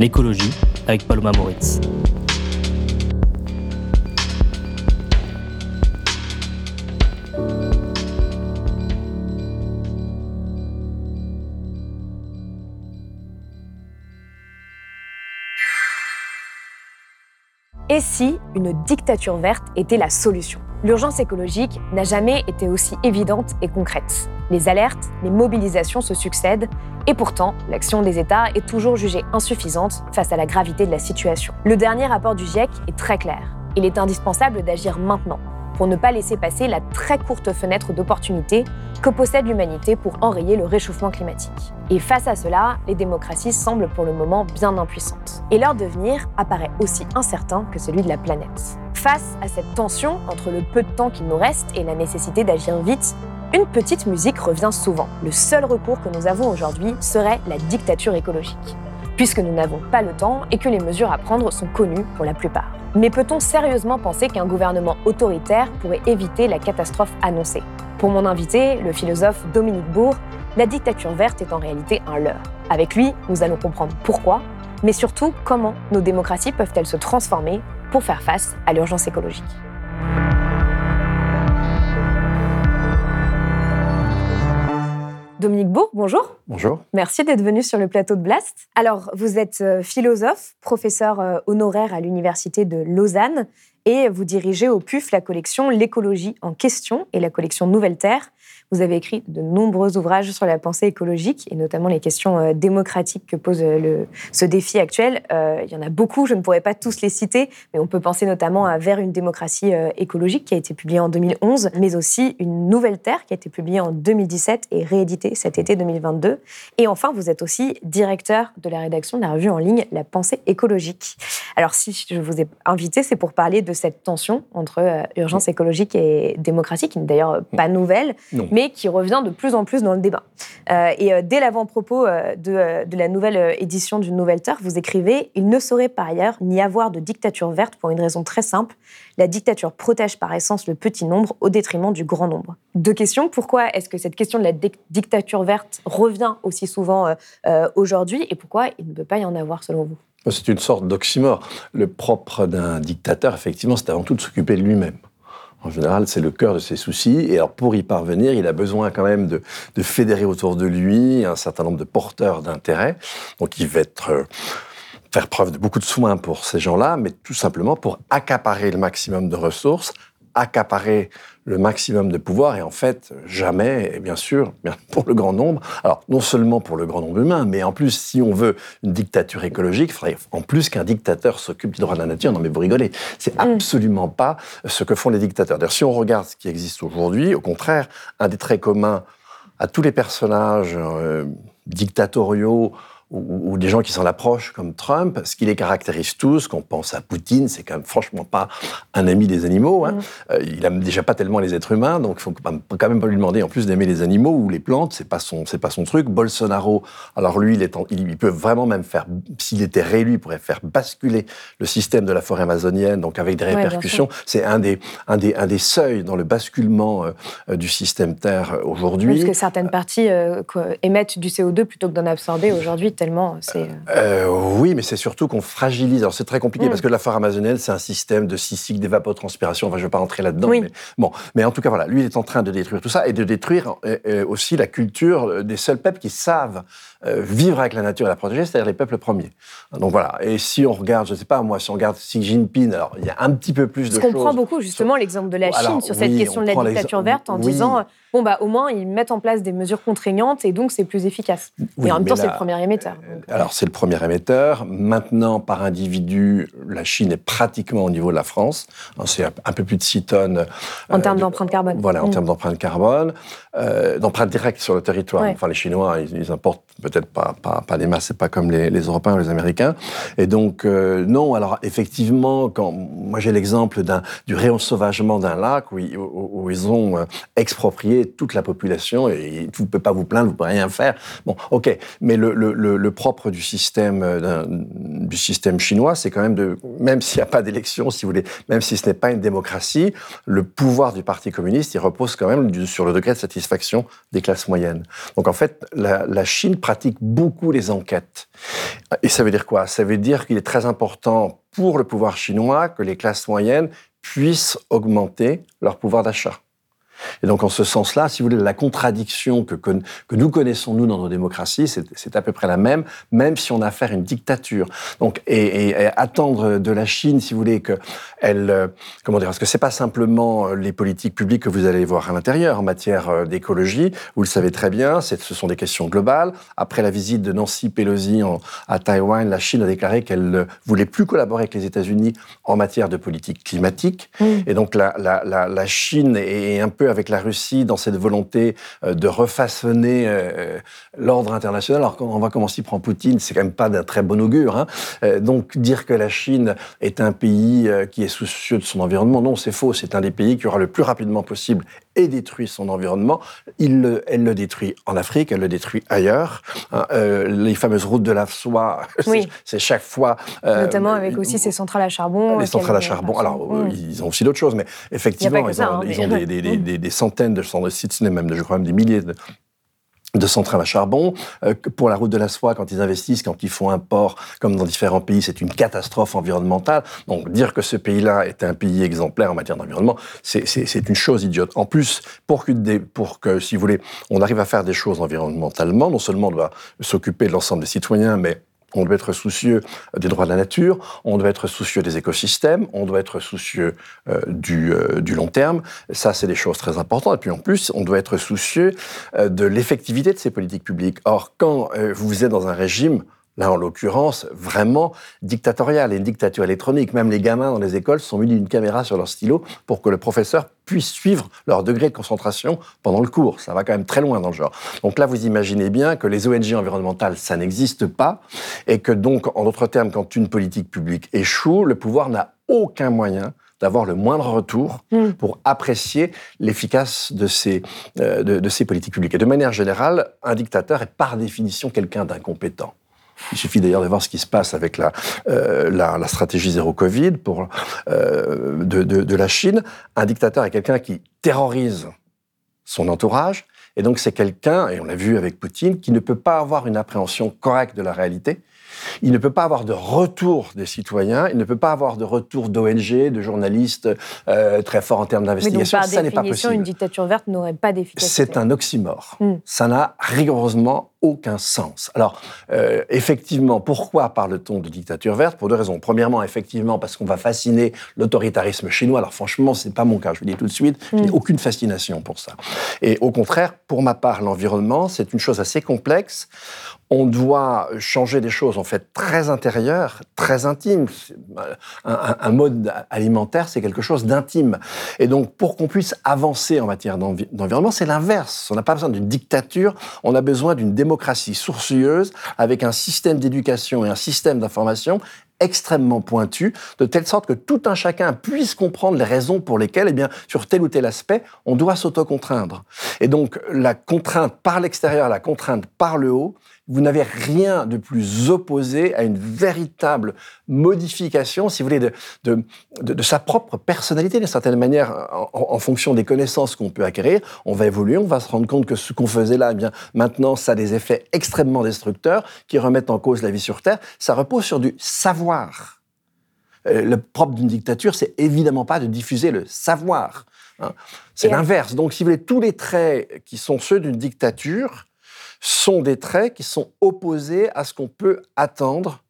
L'écologie avec Paloma Moritz. Et si une dictature verte était la solution? L'urgence écologique n'a jamais été aussi évidente et concrète. Les alertes, les mobilisations se succèdent, et pourtant, l'action des États est toujours jugée insuffisante face à la gravité de la situation. Le dernier rapport du GIEC est très clair. Il est indispensable d'agir maintenant pour ne pas laisser passer la très courte fenêtre d'opportunité que possède l'humanité pour enrayer le réchauffement climatique. Et face à cela, les démocraties semblent pour le moment bien impuissantes. Et leur devenir apparaît aussi incertain que celui de la planète. Face à cette tension entre le peu de temps qu'il nous reste et la nécessité d'agir vite, une petite musique revient souvent. Le seul recours que nous avons aujourd'hui serait la dictature écologique, puisque nous n'avons pas le temps et que les mesures à prendre sont connues pour la plupart. Mais peut-on sérieusement penser qu'un gouvernement autoritaire pourrait éviter la catastrophe annoncée? Pour mon invité, le philosophe Dominique Bourg, la dictature verte est en réalité un leurre. Avec lui, nous allons comprendre pourquoi, mais surtout comment nos démocraties peuvent-elles se transformer pour faire face à l'urgence écologique. Dominique Bourg, bonjour. Bonjour. Merci d'être venu sur le plateau de Blast. Alors, vous êtes euh, philosophe, professeur euh, honoraire à l'Université de Lausanne et vous dirigez au PUF la collection L'écologie en question et la collection Nouvelle Terre. Vous avez écrit de nombreux ouvrages sur la pensée écologique et notamment les questions euh, démocratiques que pose euh, le, ce défi actuel. Euh, il y en a beaucoup, je ne pourrais pas tous les citer, mais on peut penser notamment à Vers une démocratie écologique qui a été publié en 2011, mais aussi Une nouvelle terre qui a été publiée en 2017 et rééditée cet été 2022. Et enfin, vous êtes aussi directeur de la rédaction de la revue en ligne La pensée écologique. Alors si je vous ai invité, c'est pour parler de cette tension entre urgence écologique et démocratie, qui n'est d'ailleurs pas nouvelle, mais qui revient de plus en plus dans le débat. Euh, et euh, dès l'avant-propos euh, de, la nouvelle édition d'une Nouvelle Terre, vous écrivez Il ne saurait par ailleurs n'y avoir de dictature verte pour une raison très simple. La dictature protège par essence le petit nombre au détriment du grand nombre. Deux questions. Pourquoi est-ce que cette question de la dictature verte revient aussi souvent aujourd'hui et pourquoi il ne peut pas y en avoir selon vous? C'est une sorte d'oxymore. Le propre d'un dictateur, effectivement, c'est avant tout de s'occuper de lui-même. En général, c'est le cœur de ses soucis. Et alors, pour y parvenir, il a besoin quand même de, fédérer autour de lui un certain nombre de porteurs d'intérêt. Donc, il va être euh, faire preuve de beaucoup de soins pour ces gens-là, mais tout simplement pour accaparer le maximum de ressources, accaparer le maximum de pouvoir et en fait jamais, et bien sûr, pour le grand nombre. Alors non seulement pour le grand nombre humain, mais en plus si on veut une dictature écologique, il faudrait en plus qu'un dictateur s'occupe du droit de la nature. Non mais vous rigolez, c'est mm. absolument pas ce que font les dictateurs. D'ailleurs, si on regarde ce qui existe aujourd'hui, au contraire, un des traits communs à tous les personnages euh, dictatoriaux ou, des gens qui s'en approchent comme Trump, ce qui les caractérise tous, qu'on pense à Poutine, c'est quand même franchement pas un ami des animaux. Hein. Mm. Euh, il aime déjà pas tellement les êtres humains, donc il faut quand même pas lui demander en plus d'aimer les animaux ou les plantes, c'est pas son, c'est pas son truc. Bolsonaro, alors lui, il, est il, peut vraiment même faire, s'il était réélu, il pourrait faire basculer le système de la forêt amazonienne, donc avec des répercussions. c'est un des, un des, un des seuils dans le basculement euh, du système Terre aujourd'hui. Parce que certaines parties euh, émettent du CO2 plutôt que d'en absorber aujourd'hui tellement c'est. Euh, oui, mais c'est surtout qu'on fragilise. Alors c'est très compliqué mm. parce que la forêt amazonienne, c'est un système de six cycles d'évapotranspiration. Enfin, je ne vais pas rentrer là-dedans. Mais, bon, mais en tout cas, voilà, lui, il est en train de détruire tout ça et de détruire euh, euh, aussi la culture des seuls peuples qui savent vivre avec la nature et la protéger, c'est-à-dire les peuples premiers. Donc voilà. Et si on regarde, je ne sais pas moi, si on regarde Xi Jinping, alors il y a un petit peu plus de choses. Parce qu'on prend beaucoup justement l'exemple de la Chine sur cette question de la dictature verte en disant bon, bah, au moins, ils mettent en place des mesures contraignantes et donc c'est plus efficace. et en même temps, c'est le premier émetteur. Euh, alors, c'est le premier émetteur. Maintenant, par individu, la Chine est pratiquement au niveau de la France. C'est un peu plus de 6 tonnes. En termes d'empreinte carbone. Voilà, en mm. termes d'empreinte carbone. Euh, d'empreinte directe sur le territoire. Enfin, les Chinois, ils, importent peut-être pas, pas, des masses, c'est pas comme les, Européens ou les Américains. Et donc, euh, non, alors effectivement, quand moi j'ai l'exemple du réensauvagement d'un lac où, ils ont euh, exproprié toute la population et vous ne pouvez pas vous plaindre, vous ne pouvez rien faire. Bon, ok, mais le, le, le, propre du système, euh, du système chinois, c'est quand même de, même s'il n'y a pas d'élection, si vous voulez, même si ce n'est pas une démocratie, le pouvoir du Parti communiste, il repose quand même sur le degré de satisfaction des classes moyennes. Donc en fait, la, la Chine pratique beaucoup les enquêtes. Et ça veut dire quoi? Ça veut dire qu'il est très important pour le pouvoir chinois que les classes moyennes puissent augmenter leur pouvoir d'achat. Et donc, en ce sens-là, si vous voulez, la contradiction que, que, nous connaissons, nous, dans nos démocraties, c'est à peu près la même, même si on a affaire à une dictature. Donc, et, attendre de la Chine, si vous voulez, qu'elle, euh, comment dire, parce que c'est pas simplement euh, les politiques publiques que vous allez voir à l'intérieur en matière euh, d'écologie, vous le savez très bien, ce sont des questions globales. Après la visite de Nancy Pelosi en, à Taïwan, la Chine a déclaré qu'elle ne voulait plus collaborer avec les États-Unis en matière de politique climatique. Et donc, la, la, la, la Chine est un peu avec la Russie dans cette volonté euh, de refaçonner euh, l'ordre international. Alors quand on voit comment s'y prend Poutine, c'est quand même pas d'un très bon augure. Hein. Euh, donc dire que la Chine est un pays qui est soucieux de son environnement, non, c'est faux. C'est un des pays qui aura le plus rapidement possible et détruit son environnement. Il le, elle le détruit en Afrique, elle le détruit ailleurs. Hein. les fameuses routes de la soie, c'est chaque fois. Notamment avec aussi ces centrales à charbon. Les centrales à charbon. Alors, mm. ils ont aussi d'autres choses, mais effectivement, ils, ont, hein, ils ont, des, des, des, des, centaines de sites, même, je crois même des milliers de, centrales à charbon. Euh, pour la route de la soie, quand ils investissent, quand ils font un port, comme dans différents pays, c'est une catastrophe environnementale. Donc dire que ce pays-là est un pays exemplaire en matière d'environnement, c'est une chose idiote. En plus, pour que, pour que, si vous voulez, on arrive à faire des choses environnementalement, non seulement on doit s'occuper de l'ensemble des citoyens, mais on doit être soucieux des droits de la nature, on doit être soucieux des écosystèmes, on doit être soucieux euh, euh, du, long terme. Ça, c'est des choses très importantes. Et puis en plus, on doit être soucieux euh, de l'effectivité de ces politiques publiques. Or, quand vous êtes dans un régime là en l'occurrence, vraiment dictatorial, et une dictature électronique. Même les gamins dans les écoles sont munis d'une caméra sur leur stylo pour que le professeur puisse suivre leur degré de concentration pendant le cours. Ça va quand même très loin dans le genre. Donc là, vous imaginez bien que les ONG environnementales, ça n'existe pas, et que donc, en d'autres termes, quand une politique publique échoue, le pouvoir n'a aucun moyen d'avoir le moindre retour mm. pour apprécier l'efficace de ces, euh, de ces politiques publiques. Et de manière générale, un dictateur est par définition quelqu'un d'incompétent. Il suffit d'ailleurs de voir ce qui se passe avec la, euh, la, stratégie zéro Covid pour, euh, de, de, de, la Chine. Un dictateur est quelqu'un qui terrorise son entourage. Et donc c'est quelqu'un, et on l'a vu avec Poutine, qui ne peut pas avoir une appréhension correcte de la réalité il ne peut pas avoir de retour des citoyens, il ne peut pas avoir de retour d'ONG, de journalistes euh, très forts en termes d'investigation. Ça n'est pas possible. Une dictature verte n'aurait pas d'efficacité. C'est un oxymore. Hmm. Ça n'a rigoureusement aucun sens. Alors, euh, effectivement, pourquoi parle-t-on de dictature verte? Pour deux raisons. Premièrement, effectivement, parce qu'on va fasciner l'autoritarisme chinois. Alors, franchement, c'est pas mon cas. Je vous dis tout de suite, je n'ai hmm. aucune fascination pour ça. Et au contraire, pour ma part, l'environnement, c'est une chose assez complexe on doit changer des choses en fait très intérieures, très intimes. Un, mode alimentaire, c'est quelque chose d'intime. Et donc, pour qu'on puisse avancer en matière d'environnement, c'est l'inverse. On n'a pas besoin d'une dictature, on a besoin d'une démocratie sourcieuse avec un système d'éducation et un système d'information extrêmement pointu, de telle sorte que tout un chacun puisse comprendre les raisons pour lesquelles, eh bien, sur tel ou tel aspect, on doit s'autocontraindre. Et donc, la contrainte par l'extérieur, la contrainte par le haut, vous n'avez rien de plus opposé à une véritable modification, si vous voulez, de, de, de, sa propre personnalité, d'une certaine manière, en, fonction des connaissances qu'on peut acquérir. On va évoluer, on va se rendre compte que ce qu'on faisait là, eh bien, maintenant, ça a des effets extrêmement destructeurs qui remettent en cause la vie sur Terre. Ça repose sur du savoir. Euh, le propre d'une dictature, c'est évidemment pas de diffuser le savoir. Hein. C'est l'inverse. Donc, si vous voulez, tous les traits qui sont ceux d'une dictature, sont des traits qui sont opposés à ce qu'on peut attendre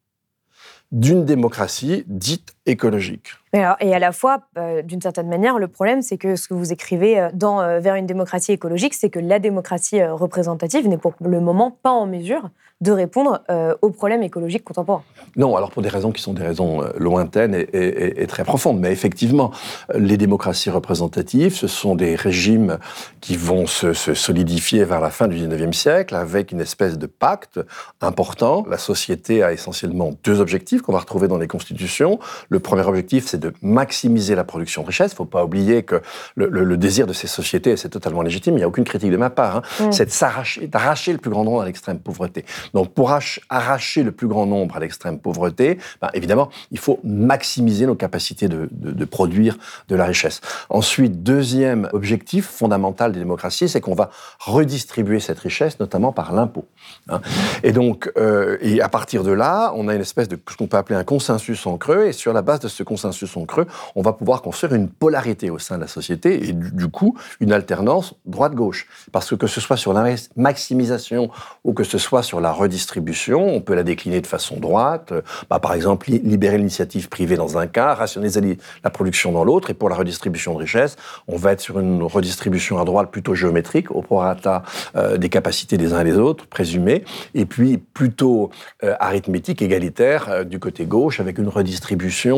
d'une démocratie dite écologique. Et, à la fois, euh, d'une certaine manière, le problème, c'est que ce que vous écrivez euh, dans euh, Vers une démocratie écologique, c'est que la démocratie représentative n'est pour le moment pas en mesure de répondre aux problèmes écologiques contemporains. Non, alors pour des raisons qui sont des raisons lointaines et, très profondes. Mais effectivement, les démocraties représentatives, ce sont des régimes qui vont se, se solidifier vers la fin du 19e siècle avec une espèce de pacte important. La société a essentiellement deux objectifs qu'on va retrouver dans les constitutions. Le premier objectif, c'est de maximiser la production de richesse. Il ne faut pas oublier que le, désir de ces sociétés, c'est totalement légitime, il n'y a aucune critique de ma part, hein, mm. c'est d'arracher le plus grand nombre à l'extrême pauvreté. Donc pour arracher le plus grand nombre à l'extrême pauvreté, ben, évidemment, il faut maximiser nos capacités de, de produire de la richesse. Ensuite, deuxième objectif fondamental des démocraties, c'est qu'on va redistribuer cette richesse, notamment par l'impôt. Hein. Et donc, euh, et à partir de là, on a une espèce de ce qu'on peut appeler un consensus en creux, et sur la base de ce consensus en creux, on va pouvoir construire une polarité au sein de la société, et du, coup, une alternance droite-gauche. Parce que que ce soit sur la maximisation ou que ce soit sur la redistribution, on peut la décliner de façon droite. Bah, par exemple, libérer l'initiative privée dans un cas, rationaliser la production dans l'autre, et pour la redistribution de richesse, on va être sur une redistribution à droite plutôt géométrique, au prorata euh, des capacités des uns et des autres, présumées, et puis plutôt euh, arithmétique, égalitaire, euh, du côté gauche, avec une redistribution,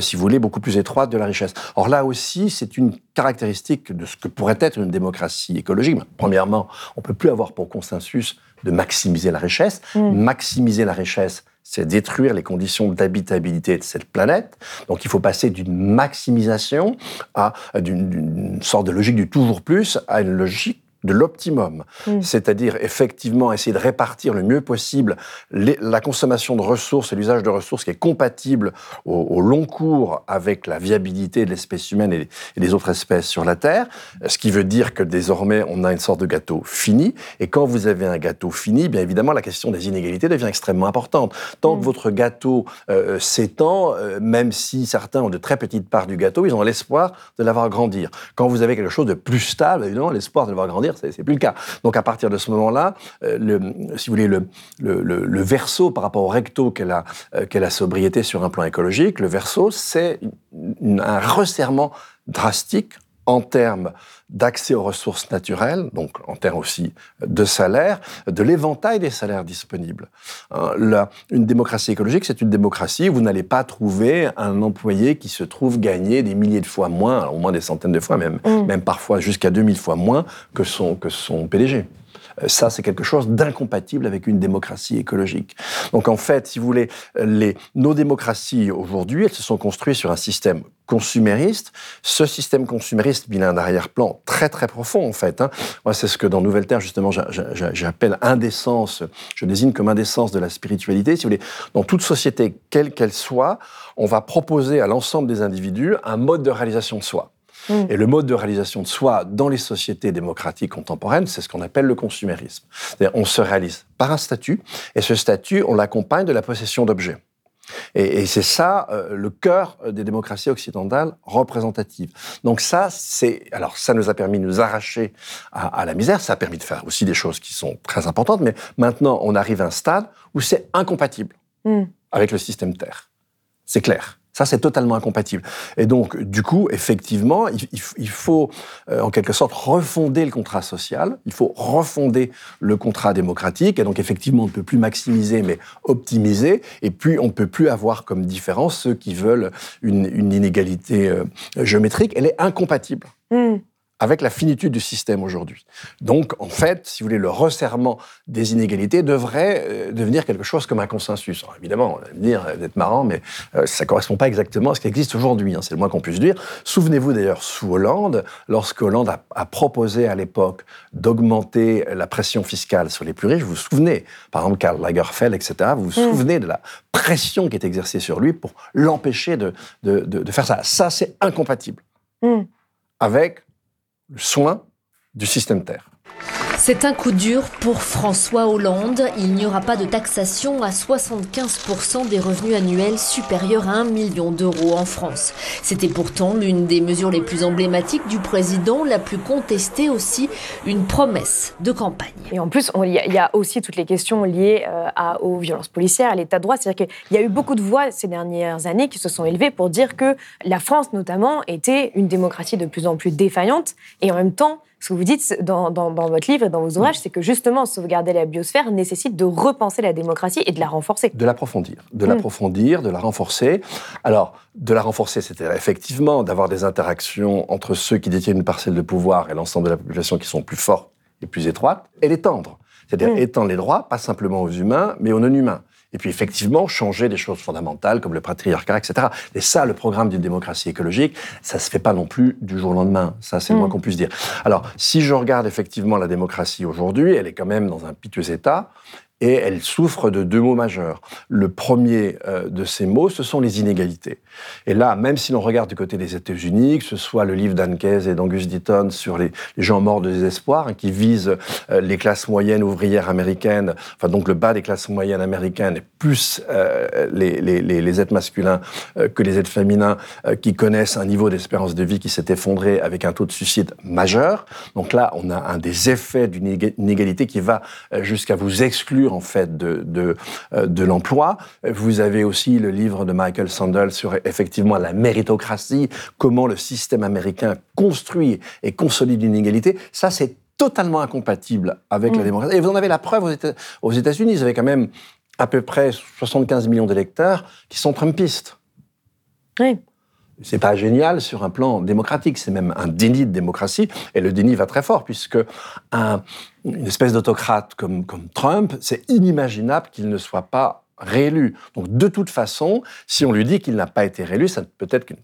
si vous voulez, beaucoup plus étroite de la richesse. Or là aussi, c'est une caractéristique de ce que pourrait être une démocratie écologique. Premièrement, on ne peut plus avoir pour consensus de maximiser la richesse. Mm. Maximiser la richesse, c'est détruire les conditions d'habitabilité de cette planète. Donc il faut passer d'une maximisation à d'une sorte de logique du toujours plus à une logique de l'optimum, mm. c'est-à-dire effectivement essayer de répartir le mieux possible la consommation de ressources et l'usage de ressources qui est compatible au, long cours avec la viabilité de l'espèce humaine et, des autres espèces sur la Terre, ce qui veut dire que désormais on a une sorte de gâteau fini, et quand vous avez un gâteau fini, bien évidemment la question des inégalités devient extrêmement importante. Tant que mm. votre gâteau euh, s'étend, euh, même si certains ont de très petites parts du gâteau, ils ont l'espoir de l'avoir grandir. Quand vous avez quelque chose de plus stable, évidemment l'espoir de l'avoir grandir c'est plus le cas. Donc à partir de ce moment-là, euh, si vous voulez, le, le, verso par rapport au recto qu'est la, la sobriété sur un plan écologique, le verso, c'est un resserrement drastique en termes d'accès aux ressources naturelles, donc en termes aussi de salaire, de l'éventail des salaires disponibles. Hein, une démocratie écologique, c'est une démocratie où vous n'allez pas trouver un employé qui se trouve gagner des milliers de fois moins, au moins des centaines de fois, même, mm. même parfois jusqu'à 2000 fois moins que son, que son PDG. Euh, ça, c'est quelque chose d'incompatible avec une démocratie écologique. Donc en fait, si vous voulez, les, nos démocraties aujourd'hui, elles se sont construites sur un système consumériste. Ce système consumériste, il a un arrière-plan très très profond en fait. Hein. Moi, c'est ce que dans Nouvelle Terre justement j'appelle indécence. Je désigne comme indécence de la spiritualité. Si vous voulez, dans toute société, quelle qu'elle soit, on va proposer à l'ensemble des individus un mode de réalisation de soi. Mm. Et le mode de réalisation de soi dans les sociétés démocratiques contemporaines, c'est ce qu'on appelle le consumérisme. On se réalise par un statut, et ce statut, on l'accompagne de la possession d'objets. Et, c'est ça euh, le cœur des démocraties occidentales représentatives. Donc ça, c'est alors ça nous a permis de nous arracher à, la misère. Ça a permis de faire aussi des choses qui sont très importantes. Mais maintenant, on arrive à un stade où c'est incompatible mm. avec le système Terre. C'est clair. Ça, c'est totalement incompatible. Et donc, du coup, effectivement, il, faut, euh, en quelque sorte, refonder le contrat social, il faut refonder le contrat démocratique, et donc, effectivement, on ne peut plus maximiser, mais optimiser, et puis on ne peut plus avoir comme différence ceux qui veulent une, inégalité euh, géométrique, elle est incompatible. Hmm avec la finitude du système aujourd'hui. Donc, en fait, si vous voulez, le resserrement des inégalités devrait euh, devenir quelque chose comme un consensus. évidemment, on va me dire, d'être marrant, mais euh, ça ne correspond pas exactement à ce qui existe aujourd'hui, hein, c'est le moins qu'on puisse dire. Souvenez-vous d'ailleurs, sous Hollande, lorsque Hollande a, proposé à l'époque d'augmenter la pression fiscale sur les plus riches, vous vous souvenez, par exemple, Karl Lagerfeld, etc., vous vous mm. souvenez de la pression qui est exercée sur lui pour l'empêcher de, de, faire ça. Ça, c'est incompatible mm. avec le soin du système Terre. C'est un coup dur pour François Hollande. Il n'y aura pas de taxation à 75% des revenus annuels supérieurs à 1 million d'euros en France. C'était pourtant l'une des mesures les plus emblématiques du président, la plus contestée aussi, une promesse de campagne. Et en plus, il y, a aussi toutes les questions liées euh, aux violences policières, à l'état de droit. C'est-à-dire qu'il y a eu beaucoup de voix ces dernières années qui se sont élevées pour dire que la France, notamment, était une démocratie de plus en plus défaillante et en même temps, ce que vous dites dans, votre livre et dans vos ouvrages, c'est que justement, sauvegarder la biosphère nécessite de repenser la démocratie et de la renforcer. De l'approfondir. De l'approfondir, de la renforcer. Alors, de la renforcer, c'était effectivement d'avoir des interactions entre ceux qui détiennent une parcelle de pouvoir et l'ensemble de la population qui sont plus fortes et plus étroites, et l'étendre. C'est-à-dire mm. étendre les droits, pas simplement aux humains, mais aux non-humains. Et puis effectivement, changer des choses fondamentales comme le patriarcat, etc. Et ça, le programme d'une démocratie écologique, ça se fait pas non plus du jour au lendemain. Ça, c'est le moins mm. qu'on puisse dire. Alors, si je regarde effectivement la démocratie aujourd'hui, elle est quand même dans un piteux état et elle souffre de deux mots majeurs. Le premier euh, de ces mots, ce sont les inégalités. Et là, même si l'on regarde du côté des États-Unis, que ce soit le livre d'Anne et d'Angus Deaton sur les, gens morts de désespoir, hein, qui vise euh, les classes moyennes ouvrières américaines, enfin donc le bas des classes moyennes américaines, plus euh, les, êtres masculins que les êtres féminins, qui connaissent un niveau d'espérance de vie qui s'est effondré avec un taux de suicide majeur. Donc là, on a un des effets d'une inégalité qui va jusqu'à vous exclure en fait de, de, euh, de l'emploi. Vous avez aussi le livre de Michael Sandel sur effectivement la méritocratie, comment le système américain construit et consolide l'inégalité. Ça, c'est totalement incompatible avec la mm. démocratie. Et vous en avez la preuve aux États-Unis. Vous avez quand même à peu près 75 millions d'électeurs qui sont trumpistes. Oui. C'est pas génial sur un plan démocratique, c'est même un déni de démocratie, et le déni va très fort, puisque un, une espèce d'autocrate comme, comme Trump, c'est inimaginable qu'il ne soit pas réélu. Donc de toute façon, si on lui dit qu'il n'a pas été réélu, ça peut être qu'une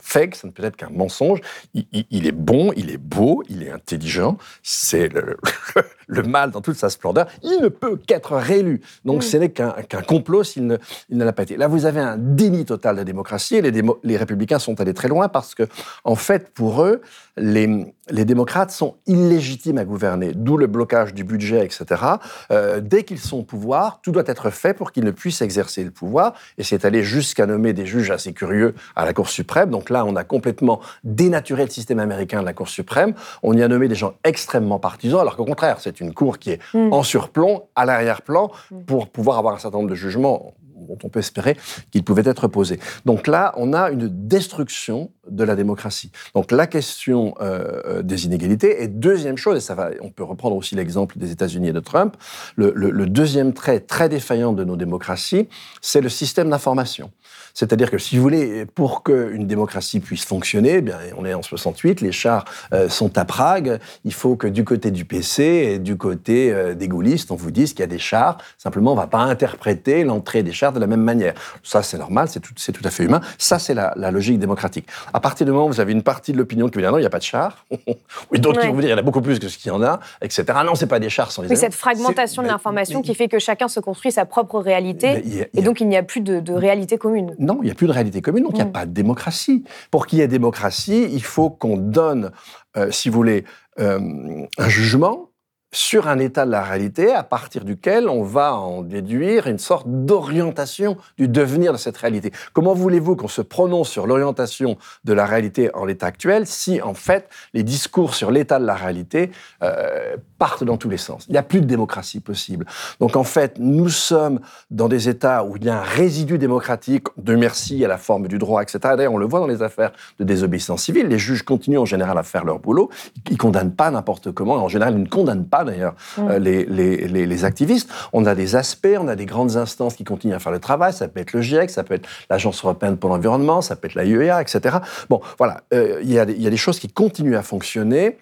fake, ça ne peut être qu'un mensonge. Il, est bon, il est beau, il est intelligent. C'est le, mal dans toute sa splendeur. Il ne peut qu'être réélu. Donc ce n'est qu'un complot s'il ne, l'a pas été. Là, vous avez un déni total de démocratie et les, les républicains sont allés très loin parce que, en fait, pour eux, les, les démocrates sont illégitimes à gouverner, d'où le blocage du budget, etc. Euh, dès qu'ils sont au pouvoir, tout doit être fait pour qu'ils ne puissent exercer le pouvoir, et c'est allé jusqu'à nommer des juges assez curieux à la Cour suprême. Donc là, on a complètement dénaturé le système américain de la Cour suprême. On y a nommé des gens extrêmement partisans, alors qu'au contraire, c'est une Cour qui est mm. en surplomb, à l'arrière-plan, mm. pour pouvoir avoir un certain nombre de jugements dont on peut espérer qu'il pouvait être posé. Donc là, on a une destruction de la démocratie. Donc la question euh, euh, des inégalités. Et deuxième chose, et ça va, on peut reprendre aussi l'exemple des États-Unis et de Trump, le, le deuxième trait très défaillant de nos démocraties, c'est le système d'information. C'est-à-dire que si vous voulez, pour qu'une démocratie puisse fonctionner, eh bien, on est en 68, les chars euh, sont à Prague, il faut que du côté du PC et du côté euh, des gaullistes, on vous dise qu'il y a des chars, simplement on ne va pas interpréter l'entrée des chars de la même manière. Ça, c'est normal, c'est tout, tout, à fait humain. Ça, c'est la, logique démocratique. À partir du moment où vous avez une partie de l'opinion qui vous dit non, il n'y a pas de chars, ou d'autres qui vont vous dire il y en a beaucoup plus que ce qu'il y en a, etc. Ah non, c'est pas des chars sans les Oui, cette fragmentation de l'information qui fait que chacun se construit sa propre réalité, et donc il n'y a plus de, de réalité commune. Non, il n'y a plus de réalité commune, donc il n'y a mm. pas de démocratie. Pour qu'il y ait démocratie, il faut qu'on donne, euh, si vous voulez, euh, un jugement sur un état de la réalité à partir duquel on va en déduire une sorte d'orientation du devenir de cette réalité. Comment voulez-vous qu'on se prononce sur l'orientation de la réalité en l'état actuel si en fait les discours sur l'état de la réalité euh, partent dans tous les sens? Il n'y a plus de démocratie possible. Donc en fait, nous sommes dans des états où il y a un résidu démocratique, de merci à la forme du droit, etc. D'ailleurs, on le voit dans les affaires de désobéissance civile. Les juges continuent en général à faire leur boulot. Ils condamnent pas n'importe comment. En général, ils ne condamnent pas d'ailleurs mm. euh, les, les, les, activistes. On a des aspects, on a des grandes instances qui continuent à faire le travail. Ça peut être le GIEC, ça peut être l'Agence européenne pour l'environnement, ça peut être la UEA, etc. Bon, voilà, euh, il y, a des choses qui continuent à fonctionner.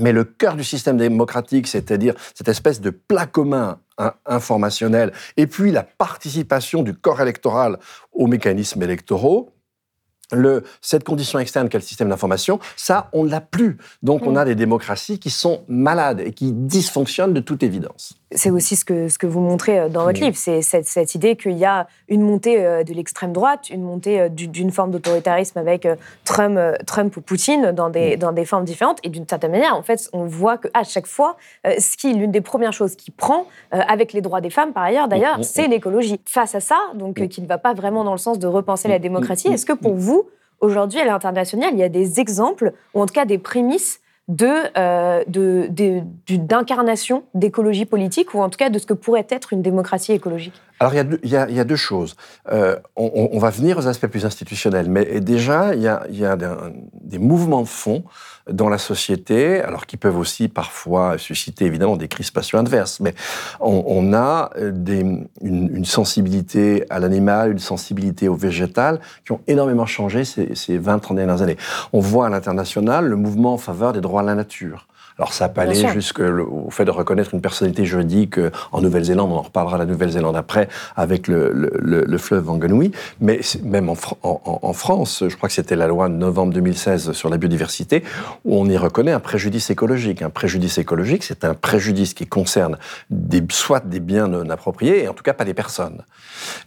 Mais le cœur du système démocratique, c'est-à-dire cette espèce de plat commun informationnel, et puis la participation du corps électoral aux mécanismes électoraux, le, cette condition externe qu'est le système d'information, ça, on ne l'a plus. Donc, on a des démocraties qui sont malades et qui dysfonctionnent de toute évidence. C'est aussi ce que, ce que vous montrez euh, dans votre livre, c'est cette, cette, idée qu'il y a une montée euh, de l'extrême droite, une montée euh, d'une forme d'autoritarisme avec Trump, Trump ou Poutine dans des, dans des formes différentes. Et d'une certaine manière, en fait, on voit qu'à chaque fois, ce qui, l'une des premières choses qu'il prend, avec les droits des femmes par ailleurs, d'ailleurs, c'est l'écologie. Face à ça, donc qui ne va pas vraiment dans le sens de repenser la démocratie, est-ce que pour vous, aujourd'hui, à l'international, il y a des exemples, ou en tout cas des prémices euh, d'incarnation de, d'écologie politique, ou en tout cas de ce que pourrait être une démocratie écologique Alors, il y a deux, il y a, deux choses. Euh, on, va venir aux aspects plus institutionnels, mais déjà, il y a, il y a des mouvements de fond dans la société, alors qui peuvent aussi parfois susciter évidemment des crispations adverses. Mais on, a euh, des, une, sensibilité à l'animal, une sensibilité au végétal qui ont énormément changé ces, ces 20-30 dernières années. On voit à l'international le mouvement en faveur des droits à la nature. Alors ça peut aller jusqu'au fait de reconnaître une personnalité juridique euh, en Nouvelle-Zélande, on en reparlera la Nouvelle-Zélande après, avec le, le, le, fleuve Wanganui, mais même en, en, en, France, je crois que c'était la loi de novembre 2016 sur la biodiversité, où on y reconnaît un préjudice écologique. Un préjudice écologique, c'est un préjudice qui concerne des, soit des biens non appropriés, et en tout cas pas des personnes.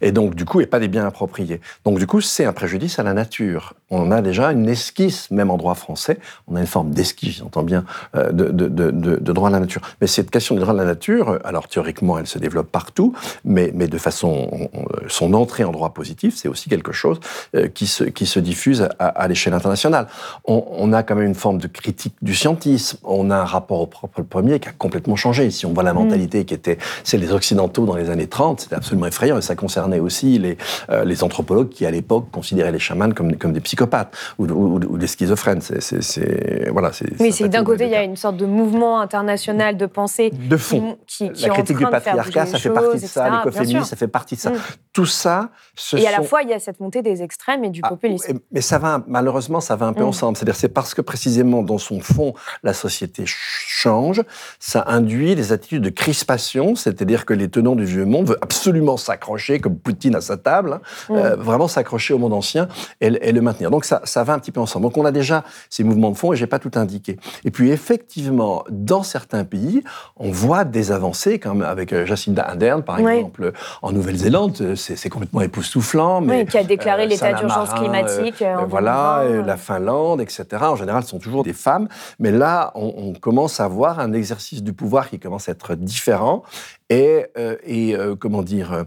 Et donc du coup, et pas des biens appropriés. Donc du coup, c'est un préjudice à la nature. On a déjà une esquisse, même en droit français, on a une forme d'esquisse, j'entends bien, euh, de, de, de, de, droit à la nature. Mais cette question du droit à la nature, alors théoriquement, elle se développe partout, mais, mais de façon, son entrée en droit positif, c'est aussi quelque chose euh, qui se, qui se diffuse à, à l'échelle internationale. On, on, a quand même une forme de critique du scientisme. On a un rapport au propre premier qui a complètement changé. Si on voit la mm. mentalité qui était c'est les occidentaux dans les années 30, c'était absolument effrayant et ça concernait aussi les, euh, les anthropologues qui à l'époque considéraient les chamans comme, comme des psychopathes ou, ou, ou des schizophrènes. C'est voilà. Oui, c'est d'un côté il y a une sorte de mouvement international de pensée de fond. Qui, la critique du patriarcat, ça fait partie de ça. L'écoféminisme, ça fait partie de ça. Tout ça. Ce et à la fois, il y a cette montée des extrêmes et du ah, populisme. Mais ça va, malheureusement, ça va un peu mm. ensemble. C'est-à-dire, c'est parce que précisément dans son fond, la société change, ça induit des attitudes de crispation. C'est-à-dire que les tenants du vieux monde veulent absolument s'accrocher, comme Poutine à sa table, hein, mm. euh, vraiment s'accrocher au monde ancien et, et, le maintenir. Donc ça, ça va un petit peu ensemble. Donc on a déjà ces mouvements de fond et j'ai pas tout indiqué. Et puis effectivement dans certains pays, on voit des avancées, comme avec euh, Jacinda Ardern, par exemple, en Nouvelle-Zélande, euh, c'est complètement époustouflant. Mais, oui, qui a déclaré euh, l'état d'urgence climatique. voilà, la Finlande, etc. En général, ce sont toujours des femmes. Mais là, on, commence à voir un exercice du pouvoir qui commence à être différent et, et comment dire,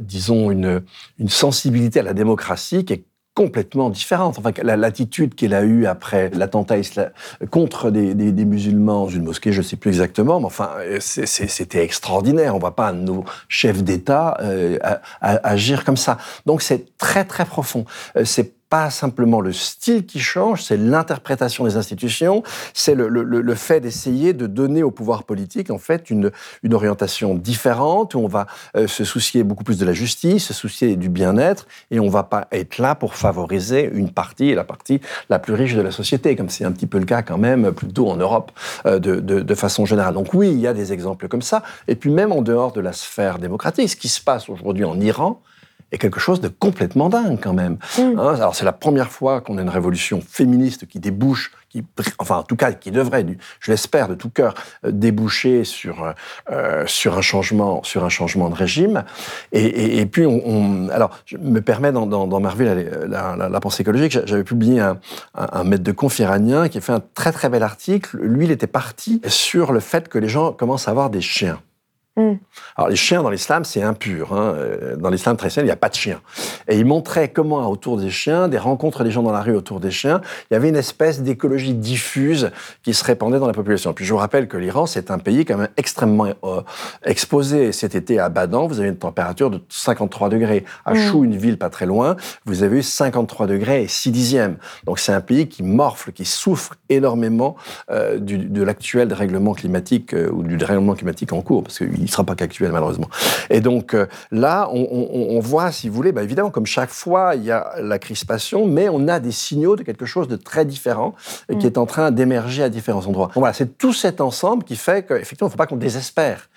disons, une, une sensibilité à la démocratie qui est complètement différente. Enfin, l'attitude qu'elle a eue après l'attentat contre des, musulmans dans une mosquée, je ne sais plus exactement, mais enfin, c'était extraordinaire. On ne voit pas nos chefs d'État euh, agir comme ça. Donc c'est très très profond. Euh, c'est pas simplement le style qui change, c'est l'interprétation des institutions, c'est le, fait d'essayer de donner au pouvoir politique en fait une, une orientation différente où on va euh, se soucier beaucoup plus de la justice, se soucier du bien-être et on va pas être là pour favoriser une partie, la partie la plus riche de la société, comme c'est un petit peu le cas quand même plutôt en Europe euh, de, de, façon générale. Donc oui, il y a des exemples comme ça. Et puis même en dehors de la sphère démocratique, ce qui se passe aujourd'hui en Iran, est quelque chose de complètement dingue quand même. Mm. Hein, alors c'est la première fois qu'on a une révolution féministe qui débouche, qui, enfin en tout cas qui devrait, je l'espère de tout cœur, euh, déboucher sur euh, sur un changement, sur un changement de régime. Et, et, puis on, alors je me permets dans, dans, dans la, la, la, pensée écologique, j'avais publié un, un, maître de conf iranien qui a fait un très très bel article. Lui, il était parti sur le fait que les gens commencent à avoir des chiens. Mm. Alors les chiens dans l'islam, c'est impur. Hein. Euh, dans l'islam traditionnel, il n'y a pas de chiens. Et il montrait comment autour des chiens, des rencontres des gens dans la rue autour des chiens, il y avait une espèce d'écologie diffuse qui se répandait dans la population. Puis je vous rappelle que l'Iran, c'est un pays quand même extrêmement euh, exposé. Cet été à Badan, vous avez une température de 53 degrés. À mm. Chou, une ville pas très loin, vous avez eu 53 degrés et 6 dixièmes. Donc c'est un pays qui morfle, qui souffre énormément euh, du, de l'actuel dérèglement climatique euh, ou du dérèglement climatique en cours, parce qu'il ne sera pas qu'actuel malheureusement. Et donc euh, là, on, on, on, voit, si vous voulez, bah, évidemment, comme chaque fois, il y a la crispation, mais on a des signaux de quelque chose de très différent mm. qui est en train d'émerger à différents endroits. Donc voilà, c'est tout cet ensemble qui fait qu'effectivement, il ne faut pas qu'on désespère.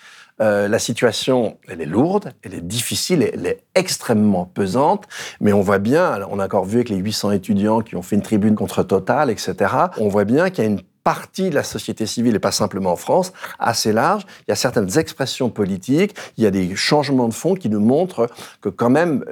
Euh, la situation, elle est lourde, elle est difficile, elle est extrêmement pesante, mais on voit bien, on a encore vu avec les 800 étudiants qui ont fait une tribune contre Total, etc., on voit bien qu'il y a une partie de la société civile, et pas simplement en France, assez large. Il y a certaines expressions politiques, il y a des changements de fond qui nous montrent que quand même,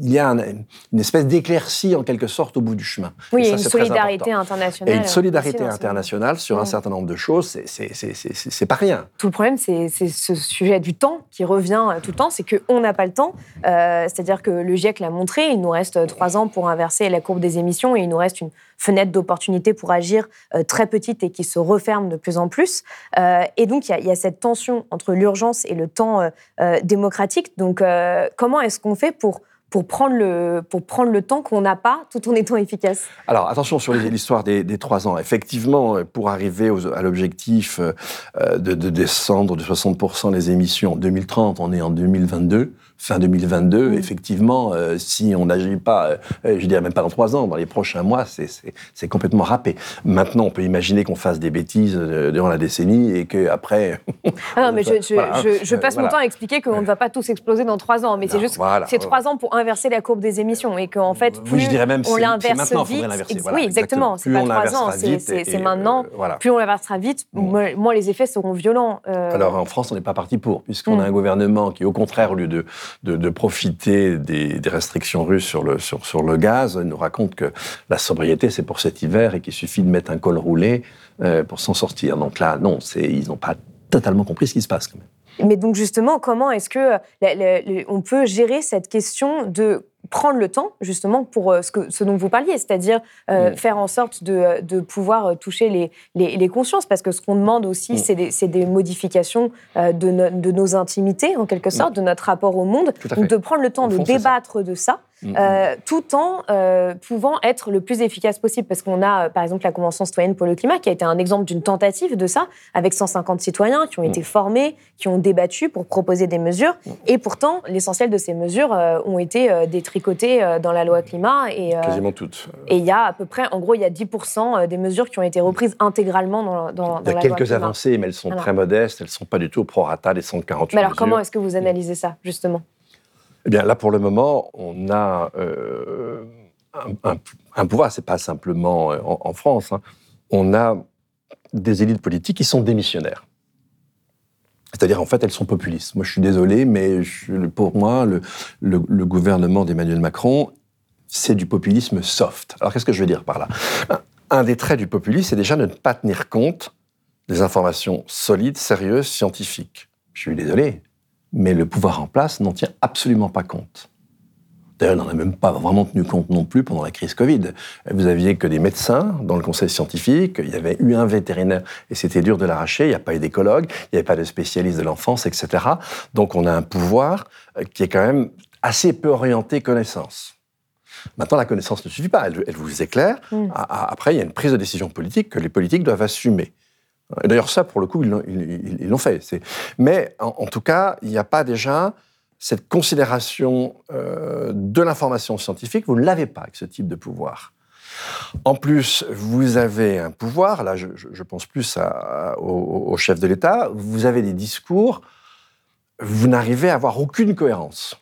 il y a une espèce d'éclaircie en quelque sorte au bout du chemin. Oui, une solidarité internationale. Et une solidarité internationale sur un certain nombre de choses, c'est pas rien. Tout le problème, c'est ce sujet du temps qui revient tout le temps, c'est qu'on n'a pas le temps. Euh, c'est-à-dire que le GIEC l'a montré, il nous reste trois ans pour inverser la courbe des émissions et il nous reste une fenêtre d'opportunité pour agir euh, très petite et qui se referme de plus en plus. Euh, et donc, il y, a cette tension entre l'urgence et le temps euh, démocratique. Donc, comment est-ce qu'on fait pour pour prendre le, pour prendre le temps qu'on n'a pas tout en étant efficace? Alors attention sur l'histoire des, trois ans. Effectivement, pour arriver à l'objectif de, de, descendre de 60% les émissions en 2030, on est en 2022 fin 2022, mm. effectivement, euh, si on n'agit pas, euh, je dirais même pas dans trois ans, dans les prochains mois, c'est complètement râpé. Maintenant, on peut imaginer qu'on fasse des bêtises euh, durant la décennie et qu'après... ah non, mais je, je, je, passe mon temps à expliquer qu'on ne va pas tous exploser dans trois ans, mais c'est juste c'est trois ans pour inverser la courbe des émissions et qu'en fait, plus oui, je dirais même on l'inverse vite... oui, exactement, c'est pas trois ans, c'est maintenant. Plus on l'inversera vite, mm. moins les effets seront violents. Alors en France, on n'est pas parti pour, puisqu'on a mm. un gouvernement qui, au contraire, au lieu de de, profiter des, restrictions russes sur le, sur, sur le gaz, nous raconte que la sobriété, c'est pour cet hiver et qu'il suffit de mettre un col roulé euh, pour s'en sortir. Donc là, non, ils n'ont pas totalement compris ce qui se passe quand même. Mais donc justement, comment est-ce que on peut gérer cette question de prendre le temps justement pour euh, ce, que, ce dont vous parliez, c'est-à-dire euh, mm. faire en sorte de, de pouvoir euh, toucher les, les, les, consciences, parce que ce qu'on demande aussi, mm. c'est des, des, modifications de, de, nos intimités, en quelque sorte, mm. de notre rapport au monde. Donc de prendre le temps de débattre de ça, tout en pouvant être le plus efficace possible, parce qu'on a, par exemple, la Convention citoyenne pour le climat, qui a été un exemple d'une tentative de ça, avec 150 citoyens qui ont été formés, qui ont débattu pour proposer des mesures, et pourtant, l'essentiel de ces mesures ont été des tricoté euh, dans la loi climat. Et, euh, Quasiment toutes. Et il y a à peu près, en gros, il y a 10% euh, des mesures qui ont été reprises intégralement dans, dans, la loi Il y a quelques avancées, mais elles sont très modestes, elles ne sont pas du tout au prorata des 148 Mais alors, comment est-ce que vous analysez ça, justement? Eh bien, là, pour le moment, on a un, pouvoir, c'est pas simplement en, France, hein. on a des élites politiques qui sont démissionnaires. C'est-à-dire, en fait, elles sont populistes. Moi, je suis désolé, mais pour moi, le, gouvernement d'Emmanuel Macron, c'est du populisme soft. Alors, qu'est-ce que je veux dire par là? Un des traits du populisme, c'est déjà de ne pas tenir compte des informations solides, sérieuses, scientifiques. Je suis désolé, mais le pouvoir en place n'en tient absolument pas compte. D'ailleurs, il n'en a même pas vraiment tenu compte non plus pendant la crise Covid. Vous aviez que des médecins dans le conseil scientifique, il y avait eu un vétérinaire et c'était dur de l'arracher, il n'y a pas eu d'écologue, il n'y avait pas de spécialiste de l'enfance, etc. Donc on a un pouvoir euh, qui est quand même assez peu orienté connaissance. Maintenant, la connaissance ne suffit pas, elle, vous éclaire. Mm. Après, il y a une prise de décision politique que les politiques doivent assumer. D'ailleurs, ça, pour le coup, ils l'ont fait. Mais en, tout cas, il n'y a pas déjà cette considération euh, de l'information scientifique, vous ne l'avez pas avec ce type de pouvoir. En plus, vous avez un pouvoir, là je, pense plus au, chef de l'État, vous avez des discours, vous n'arrivez à avoir aucune cohérence.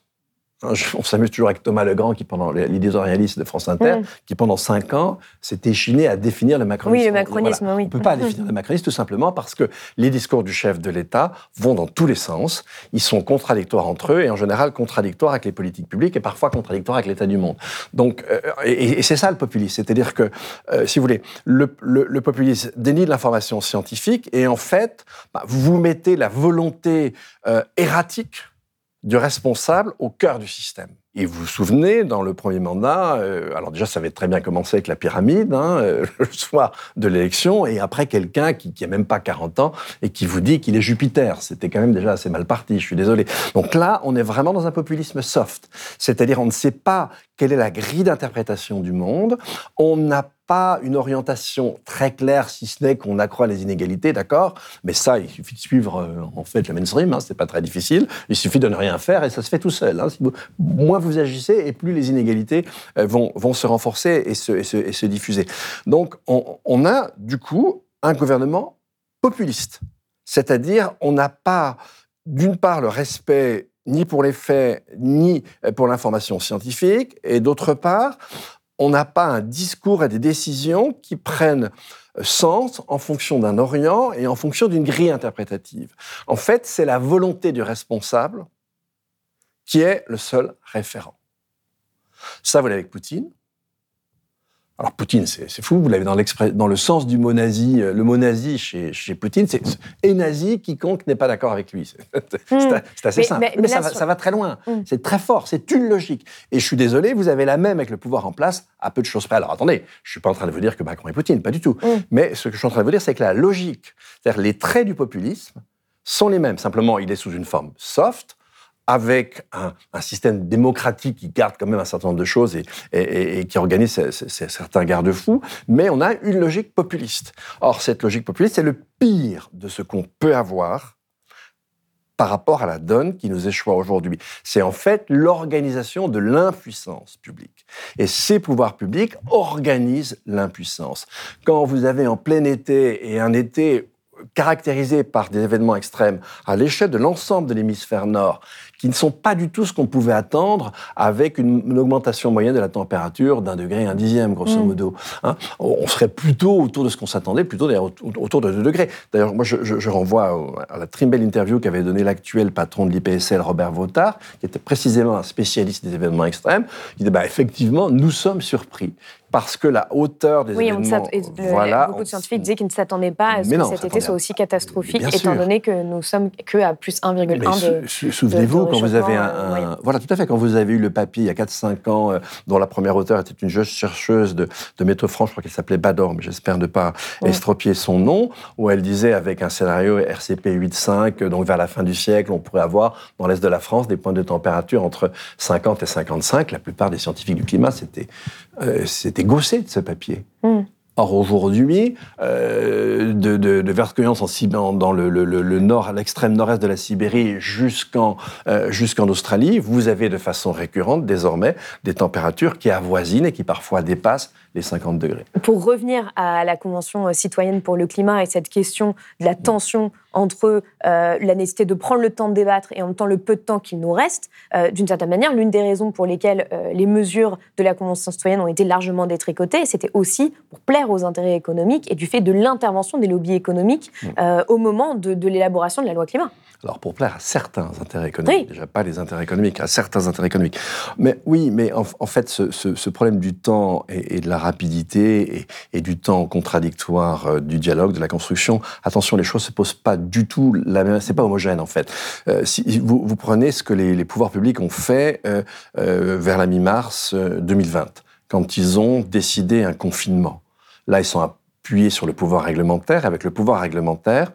Hein, on s'amuse toujours avec Thomas Legrand, qui pendant l'éditorialiste de France Inter, mm. qui pendant cinq ans s'est échiné à définir le macronisme. Oui, le macronisme, oui. On ne peut pas définir le macronisme tout simplement parce que les discours du chef de l'État vont dans tous les sens. Ils sont contradictoires entre eux et en général contradictoires avec les politiques publiques et parfois contradictoires avec l'état du monde. Donc, euh, et, c'est ça le populisme, c'est-à-dire que, euh, si vous voulez, le, le, populisme dénie de l'information scientifique et en fait, bah, vous mettez la volonté euh, erratique du responsable au cœur du système. Et vous vous souvenez, dans le premier mandat, euh, alors déjà, ça avait très bien commencé avec la pyramide, hein, euh, le soir de l'élection, et après quelqu'un qui n'a même pas 40 ans et qui vous dit qu'il est Jupiter. C'était quand même déjà assez mal parti, je suis désolé. Donc là, on est vraiment dans un populisme soft. C'est-à-dire, on ne sait pas quelle est la grille d'interprétation du monde, on n'a pas une orientation très claire, si ce n'est qu'on accroît les inégalités, d'accord? Mais ça, il suffit de suivre euh, en fait le mainstream, hein, c'est pas très difficile. Il suffit de ne rien faire et ça se fait tout seul. Hein. moins vous agissez et plus les inégalités euh, vont, vont se renforcer et se, se, diffuser. Donc on, on a du coup un gouvernement populiste. C'est-à-dire, on n'a pas, d'une part, le respect ni pour les faits, ni pour l'information scientifique, et d'autre part, on n'a pas un discours et des décisions qui prennent sens en fonction d'un orient et en fonction d'une grille interprétative. En fait, c'est la volonté du responsable qui est le seul référent. Ça, vous l'avez avec Poutine. Alors Poutine, c'est fou, vous l'avez dans, dans, le sens du mot nazi. Euh, le mot nazi chez, chez Poutine, c'est et nazi quiconque n'est pas d'accord avec lui. C'est hmm. assez simple. Mais, ça, va, très loin. Hmm. C'est très fort. C'est une logique. Et je suis désolé, vous avez la même avec le pouvoir en place à peu de choses près. Alors attendez, je suis pas en train de vous dire que Macron est Poutine, pas du tout. Hmm. Mais ce que je suis en train de vous dire, c'est que la logique, c'est-à-dire les traits du populisme, sont les mêmes. Simplement, il est sous une forme soft avec un, système démocratique qui garde quand même un certain nombre de choses et, qui organise certains garde-fous, mais on a une logique populiste. Or, cette logique populiste, c'est le pire de ce qu'on peut avoir par rapport à la donne qui nous échoue aujourd'hui. C'est en fait l'organisation de l'impuissance publique. Et ces pouvoirs publics organisent l'impuissance. Quand vous avez en plein été et un été caractérisé par des événements extrêmes à l'échelle de l'ensemble de l'hémisphère nord, qui ne sont pas du tout ce qu'on pouvait attendre avec une, augmentation moyenne de la température d'un degré, un dixième, grosso mm. modo. Hein. on serait plutôt autour de ce qu'on s'attendait, plutôt autour de 2 degrés. D'ailleurs, moi, je, renvoie à la très belle interview qu'avait donnée l'actuel patron de l'IPSL, Robert Vautard, qui était précisément un spécialiste des événements extrêmes. Il dit, bah, effectivement, nous sommes surpris parce que la hauteur des oui, événements... Oui, voilà, beaucoup de scientifiques disaient qu'ils ne s'attendaient pas à ce que cet été soit aussi catastrophique, étant donné que nous sommes que à plus 1,1 de... Souvenez-vous, quand vous avez un, Voilà, tout à fait, quand vous avez eu le papier il y a 4-5 ans, euh, dont la première auteure était une jeune chercheuse de, de Métro France, je crois qu'elle s'appelait Bador, mais j'espère ne pas estropier son nom, où elle disait avec un scénario RCP 8.5, donc vers la fin du siècle, on pourrait avoir dans l'est de la France des points de température entre 50 et 55. La plupart des scientifiques du climat, c'était euh, gaussé de ce papier. Hmm. Or, aujourd'hui, euh, de, de, de en, dans le, le, le, nord, à l'extrême nord-est de la Sibérie jusqu'en euh, jusqu'en Australie, vous avez de façon récurrente désormais des températures qui avoisinent et qui parfois dépassent les 50 degrés. Pour revenir à la Convention citoyenne pour le climat et cette question de la tension entre euh, la nécessité de prendre le temps de débattre et en même temps le peu de temps qu'il nous reste, euh, d'une certaine manière, l'une des raisons pour lesquelles euh, les mesures de la Convention citoyenne ont été largement détricotées, c'était aussi pour plaire aux intérêts économiques et du fait de l'intervention des lobbies économiques mmh. au moment de, de l'élaboration de la loi climat. Alors pour plaire à certains intérêts économiques, déjà pas les intérêts économiques, à certains intérêts économiques. Mais oui, mais en, fait, ce, problème du temps et, de la rapidité et, du temps contradictoire euh, du dialogue, de la construction, attention, les choses se posent pas du tout la même. C'est pas homogène en fait. Euh, si vous, vous, prenez ce que les, pouvoirs publics ont fait euh, vers la mi-mars 2020, quand ils ont décidé un confinement. Là, ils sont appuyés sur le pouvoir réglementaire. Avec le pouvoir réglementaire,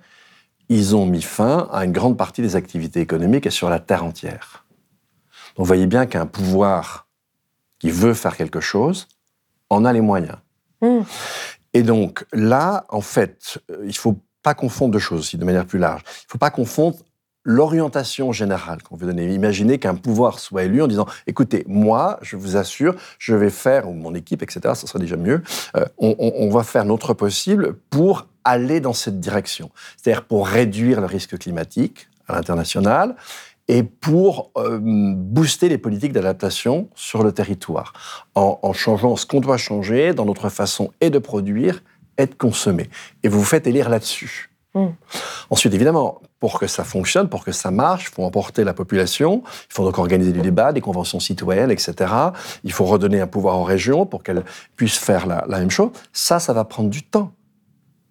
ils ont mis fin à une grande partie des activités économiques et sur la terre entière. Donc vous voyez bien qu'un pouvoir qui veut faire quelque chose en a les moyens. Hmm. Et donc là, en fait, euh, il ne faut pas confondre deux choses aussi de manière plus large. Il ne faut pas confondre l'orientation générale qu'on veut donner. Imaginez qu'un pouvoir soit élu en disant écoutez, moi, je vous assure, je vais faire, ou mon équipe, etc., ça serait déjà mieux, euh, on, va faire notre possible pour aller dans cette direction. C'est-à-dire pour réduire le risque climatique à l'international et pour euh, booster les politiques d'adaptation sur le territoire, en, en changeant ce qu'on doit changer dans notre façon et de produire et de consommer. Et vous vous faites élire là-dessus. Hmm. Ensuite, évidemment, pour que ça fonctionne, pour que ça marche, il faut emporter la population, il faut donc organiser des débats, des conventions citoyennes, etc. Il faut redonner un pouvoir aux régions pour qu'elles puissent faire la, la même chose. Ça, ça va prendre du temps.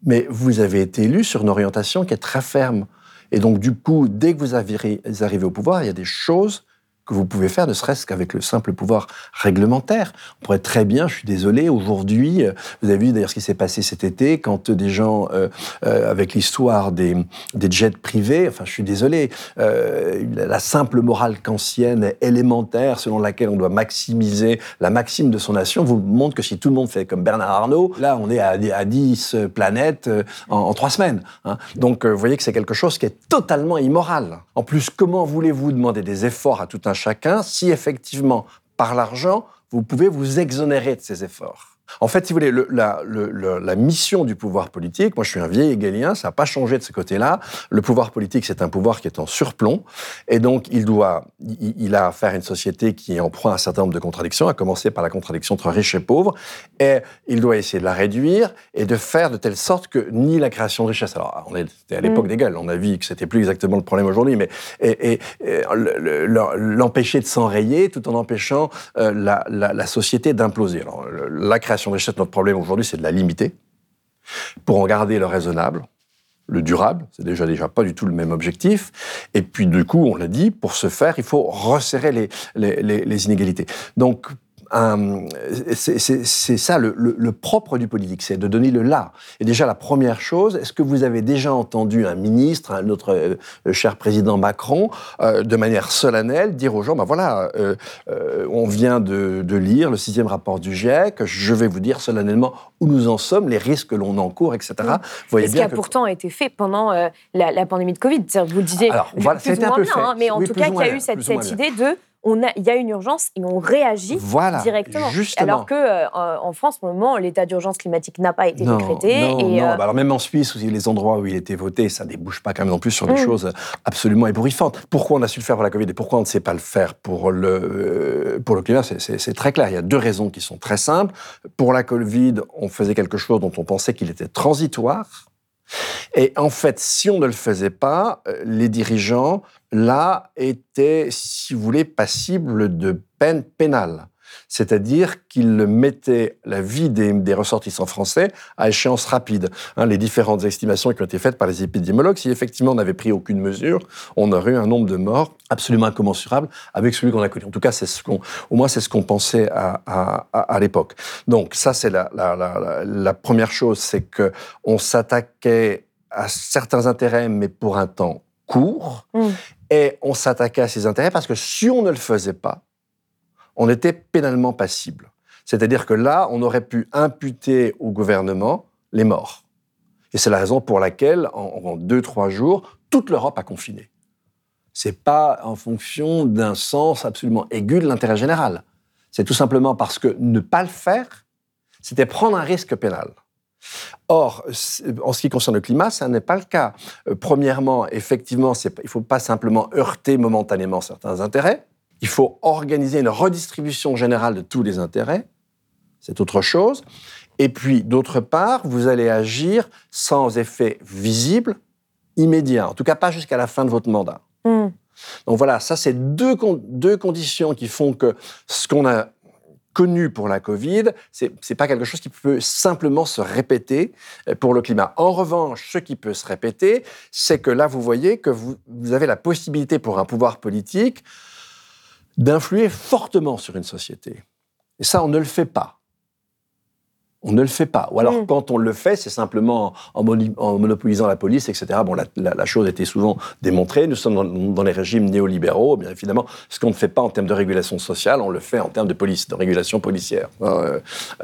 Mais vous avez été élu sur une orientation qui est très ferme. Et donc, du coup, dès que vous arrivez au pouvoir, il y a des choses que vous pouvez faire, ne serait-ce qu'avec le simple pouvoir réglementaire. On pourrait très bien, je suis désolé, aujourd'hui, euh, vous avez vu d'ailleurs ce qui s'est passé cet été, quand des gens, euh, euh, avec l'histoire des, des, jets privés, enfin je suis désolé, la simple morale kantienne élémentaire selon laquelle on doit maximiser la maxime de son nation vous montre que si tout le monde fait comme Bernard Arnault, là on est à, à 10 planètes en, trois semaines. Hein. Donc vous voyez que c'est quelque chose qui est totalement immoral. En plus, comment voulez-vous demander des efforts à tout un chacun si effectivement, par l'argent, vous pouvez vous exonérer de ces efforts. En fait, si vous voulez, le, la, le, la, mission du pouvoir politique, moi je suis un vieil égalien, ça n'a pas changé de ce côté-là. Le pouvoir politique, c'est un pouvoir qui est en surplomb, et donc il doit, il, il, a affaire à une société qui en prend un certain nombre de contradictions, à commencer par la contradiction entre riches et pauvres, et il doit essayer de la réduire et de faire de telle sorte que ni la création de richesse, alors on était à l'époque mmh. des Galles, on a vu que c'était plus exactement le problème aujourd'hui, mais et, et, et l'empêcher de s'enrayer tout en empêchant euh, la, la, la, société d'imploser. Alors la création de richesse, notre problème aujourd'hui, c'est de la limiter pour en garder le raisonnable, le durable, c'est déjà déjà pas du tout le même objectif. Et puis du coup, on l'a dit, pour ce faire, il faut resserrer les, les, les, les inégalités. Donc c'est ça le, le, le, propre du politique, c'est de donner le là. Et déjà, la première chose, est-ce que vous avez déjà entendu un ministre, notre euh, cher président Macron, euh, de manière solennelle, dire aux gens, ben voilà, euh, euh, on vient de, de, lire le sixième rapport du GIEC, je vais vous dire solennellement où nous en sommes, les risques que l'on encourt, etc. Vous voyez ce qui a que... pourtant été fait pendant euh, la, la, pandémie de Covid? Vous le disiez, Alors, voilà, plus ou moins un peu bien, hein, mais en oui, tout cas, il y a eu cette, cette idée de on a, il y a une urgence et on réagit voilà, directement. Justement. Alors que euh, en France, pour le moment, l'état d'urgence climatique n'a pas été non, décrété. Non, et non. Euh... Bah alors même en Suisse, les endroits où il été voté, ça débouche pas quand même non plus sur des mmh. choses absolument ébouriffantes. Pourquoi on a su le faire pour la Covid et pourquoi on ne sait pas le faire pour le euh, pour le climat C'est très clair. Il y a deux raisons qui sont très simples. Pour la Covid, on faisait quelque chose dont on pensait qu'il était transitoire. Et en fait, si on ne le faisait pas, euh, les dirigeants, là, étaient, si vous voulez, passibles de peine pénale c'est-à-dire qu'il mettait la vie des, des, ressortissants français à échéance rapide. Hein, les différentes estimations qui ont été faites par les épidémiologues, si effectivement on n'avait pris aucune mesure, on aurait eu un nombre de morts absolument incommensurable avec celui qu'on a connu. En tout cas, c'est ce qu'on, au moins c'est ce qu'on pensait à, à, à, à l'époque. Donc ça, c'est la, la, la, la première chose, c'est que on s'attaquait à certains intérêts, mais pour un temps court, mmh. et on s'attaquait à ces intérêts parce que si on ne le faisait pas, on était pénalement passible. C'est-à-dire que là, on aurait pu imputer au gouvernement les morts. Et c'est la raison pour laquelle, en, en deux, trois jours, toute l'Europe a confiné. C'est pas en fonction d'un sens absolument aigu de l'intérêt général. C'est tout simplement parce que ne pas le faire, c'était prendre un risque pénal. Or, en ce qui concerne le climat, ça n'est pas le cas. Euh, premièrement, effectivement, il ne faut pas simplement heurter momentanément certains intérêts. Il faut organiser une redistribution générale de tous les intérêts. C'est autre chose. Et puis, d'autre part, vous allez agir sans effet visible, immédiat. En tout cas, pas jusqu'à la fin de votre mandat. Mmh. Donc voilà, ça, c'est deux, deux conditions qui font que ce qu'on a connu pour la Covid, c'est n'est pas quelque chose qui peut simplement se répéter euh, pour le climat. En revanche, ce qui peut se répéter, c'est que là, vous voyez que vous, vous avez la possibilité pour un pouvoir politique d'influer fortement sur une société. Et ça, on ne le fait pas. On ne le fait pas. Ou alors, mmh. quand on le fait, c'est simplement en, en, monopolisant la police, etc. Bon, la, la, la, chose était souvent démontrée. Nous sommes dans, dans les régimes néolibéraux. Bien évidemment, ce qu'on ne fait pas en termes de régulation sociale, on le fait en termes de police, de régulation policière. Euh,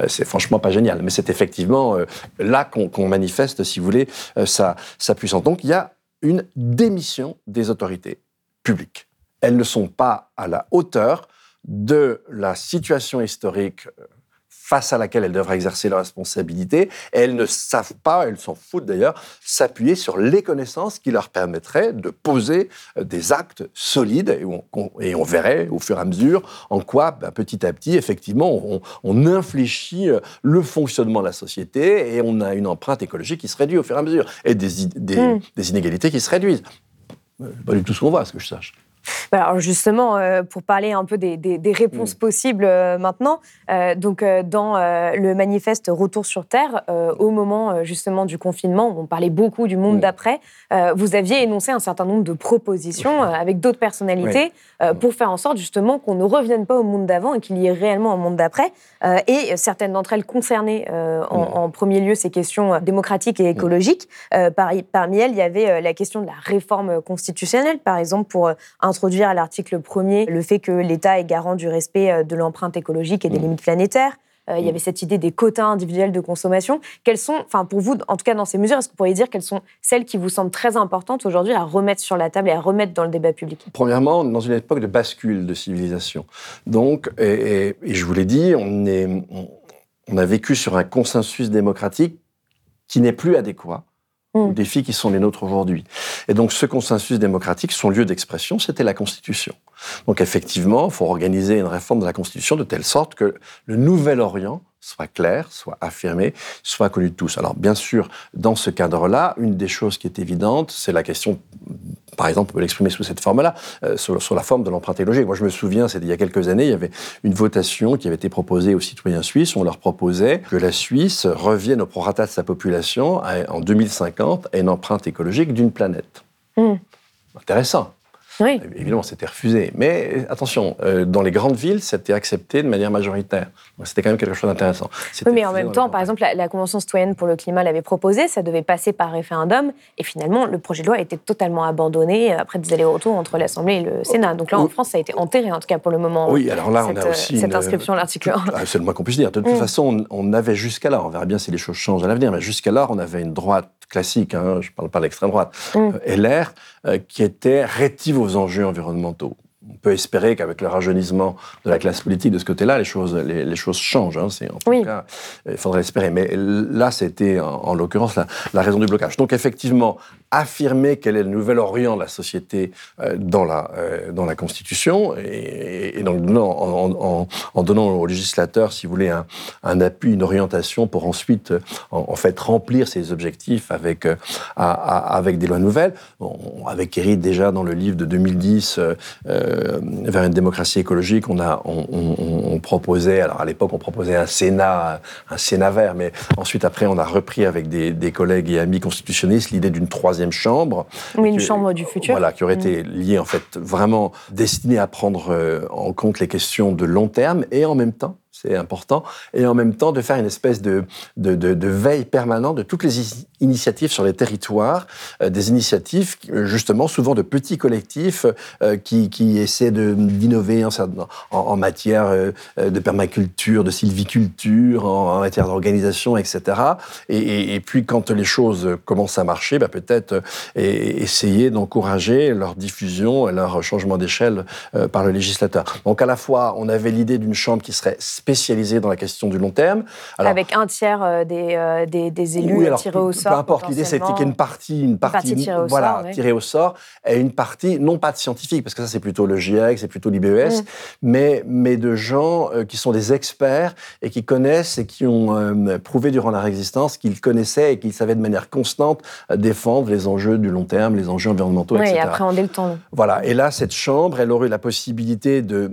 c'est franchement pas génial. Mais c'est effectivement euh, là qu'on qu manifeste, si vous voulez, euh, sa, sa puissance. Donc, il y a une démission des autorités publiques elles ne sont pas à la hauteur de la situation historique euh, face à laquelle elles devraient exercer leur responsabilité. Et elles ne savent pas, elles s'en foutent d'ailleurs, s'appuyer sur les connaissances qui leur permettraient de poser euh, des actes solides. Et on, et on verrait au fur et à mesure en quoi, ben, petit à petit, effectivement, on, on, infléchit euh, le fonctionnement de la société et on a une empreinte écologique qui se réduit au fur et à mesure et des, des, mmh. des inégalités qui se réduisent. Pas du tout ce qu'on voit, à ce que je sache. Alors justement, euh, pour parler un peu des, des, des réponses mmh. possibles euh, maintenant, euh, donc dans le manifeste Retour sur Terre, au moment justement du confinement, on parlait beaucoup du monde mmh. d'après, vous aviez énoncé un certain nombre de propositions avec d'autres personnalités oui. pour faire en sorte justement qu'on ne revienne pas au monde d'avant et qu'il y ait réellement un monde d'après. et certaines d'entre elles concernaient en, mmh. en, premier lieu ces questions démocratiques et écologiques. Par, parmi elles, il y avait la question de la réforme constitutionnelle, par exemple, pour introduire à l'article 1er le fait que l'État est garant du respect euh, de l'empreinte écologique et des mmh. limites planétaires. Euh, il y mmh. avait cette idée des quotas individuels de consommation. Quelles sont, enfin pour vous, en tout cas dans ces mesures, est-ce que vous pourriez dire quelles sont celles qui vous semblent très importantes aujourd'hui à remettre sur la table et à remettre dans le débat public? Premièrement, dans une époque de bascule de civilisation. Donc, et, et, et je vous l'ai dit, on est, on, on a vécu sur un consensus démocratique qui n'est plus adéquat Aux défis qui sont les nôtres aujourd'hui. Et donc ce consensus démocratique, son lieu d'expression, c'était la Constitution. Donc effectivement, il faut organiser une réforme de la Constitution de telle sorte que le nouvel Orient soit clair, soit affirmé, soit connu de tous. Alors bien sûr, dans ce cadre-là, une des choses qui est évidente, c'est la question, par exemple, on peut l'exprimer sous cette forme-là, euh, sur, sur la forme de l'empreinte écologique. Moi je me souviens, c'était il y a quelques années, il y avait une votation qui avait été proposée aux citoyens suisses, on leur proposait que la Suisse revienne au prorata de sa population à- en 2050 à une empreinte écologique d'une planète. Mm. Intéressant. Oui. Évidemment, c'était refusé. Mais euh, attention, euh, dans les grandes villes, c'était accepté de manière majoritaire. C'était quand même quelque chose d'intéressant. Oui, mais en même temps, par exemple, la, la Convention citoyenne pour le climat l'avait proposé, ça devait passer par référendum, et finalement, le projet de loi a été totalement abandonné après des allers-retours entre l'Assemblée et le Sénat. Donc là, en Oui. France, ça a été enterré, en tout cas pour le moment. Oui, alors là, on a aussi cette une- inscription à l'article 1. Ah, C'est le moins qu'on puisse dire. De toute Mm. façon, on, on avait jusqu'à là, on verra bien si les choses changent à l'avenir, mais jusqu'à là, on avait une droite classique, hein, je ne parle pas de l'extrême droite, Mm. euh, LR, euh, qui était rétive aux enjeux environnementaux. On peut espérer qu'avec le rajeunissement de la classe politique de ce côté-là, les choses, les, les choses changent. hein. C'est en tout Oui. cas, euh, il faudrait l'espérer. Mais là, c'était en, en l'occurrence la, la raison du blocage. Donc effectivement, affirmer quel est le nouvel orient de la société euh, dans, la, euh, dans la Constitution et, donc en, donnant au législateur, si vous voulez, un, un appui, une orientation pour ensuite, en, fait, remplir ses objectifs avec, euh, avec des lois nouvelles. Avec Eric, déjà dans le livre de 2010, euh, euh, vers une démocratie écologique, on, a, on, proposait, alors à l'époque, on proposait un Sénat, un Sénat vert, mais ensuite, après, on a repris avec des, des collègues et amis constitutionnalistes l'idée d'une troisième chambre. Oui, une que- chambre du futur. Voilà, qui aurait Mm. été liée, en fait, vraiment destinée à prendre euh, en compte les questions de long terme et en même temps, c'est important, et en même temps de faire une espèce de, de, veille permanente de toutes les initiatives sur les territoires, euh, des initiatives, euh, justement, souvent de petits collectifs euh, qui, qui essaient d'innover en, matière de permaculture, de sylviculture, en, matière d'organisation, etc. Et, puis, quand les choses commencent à marcher, bah, peut-être essayer d'encourager leur diffusion et leur changement d'échelle par le législateur. Donc, à la fois, on avait l'idée d'une chambre qui serait spécialisée dans la question du long terme. Alors, Avec un tiers euh, des, euh, des, des élus oui, alors, tirés au sort. Peu importe, l'idée c'était qu'il y ait une partie, une partie, partie tirée au voilà, sort, oui. tirée au sort, et une partie non pas de scientifiques, parce que ça c'est plutôt le GIEC, c'est plutôt l'IBES, Mm. mais mais de gens euh, qui sont des experts et qui connaissent et qui ont euh, prouvé durant leur existence qu'ils connaissaient et qu'ils savaient de manière constante défendre les enjeux du long terme, les enjeux environnementaux, Oui, etc. et appréhender le temps. Voilà. Et là, cette chambre, elle aurait eu la possibilité de,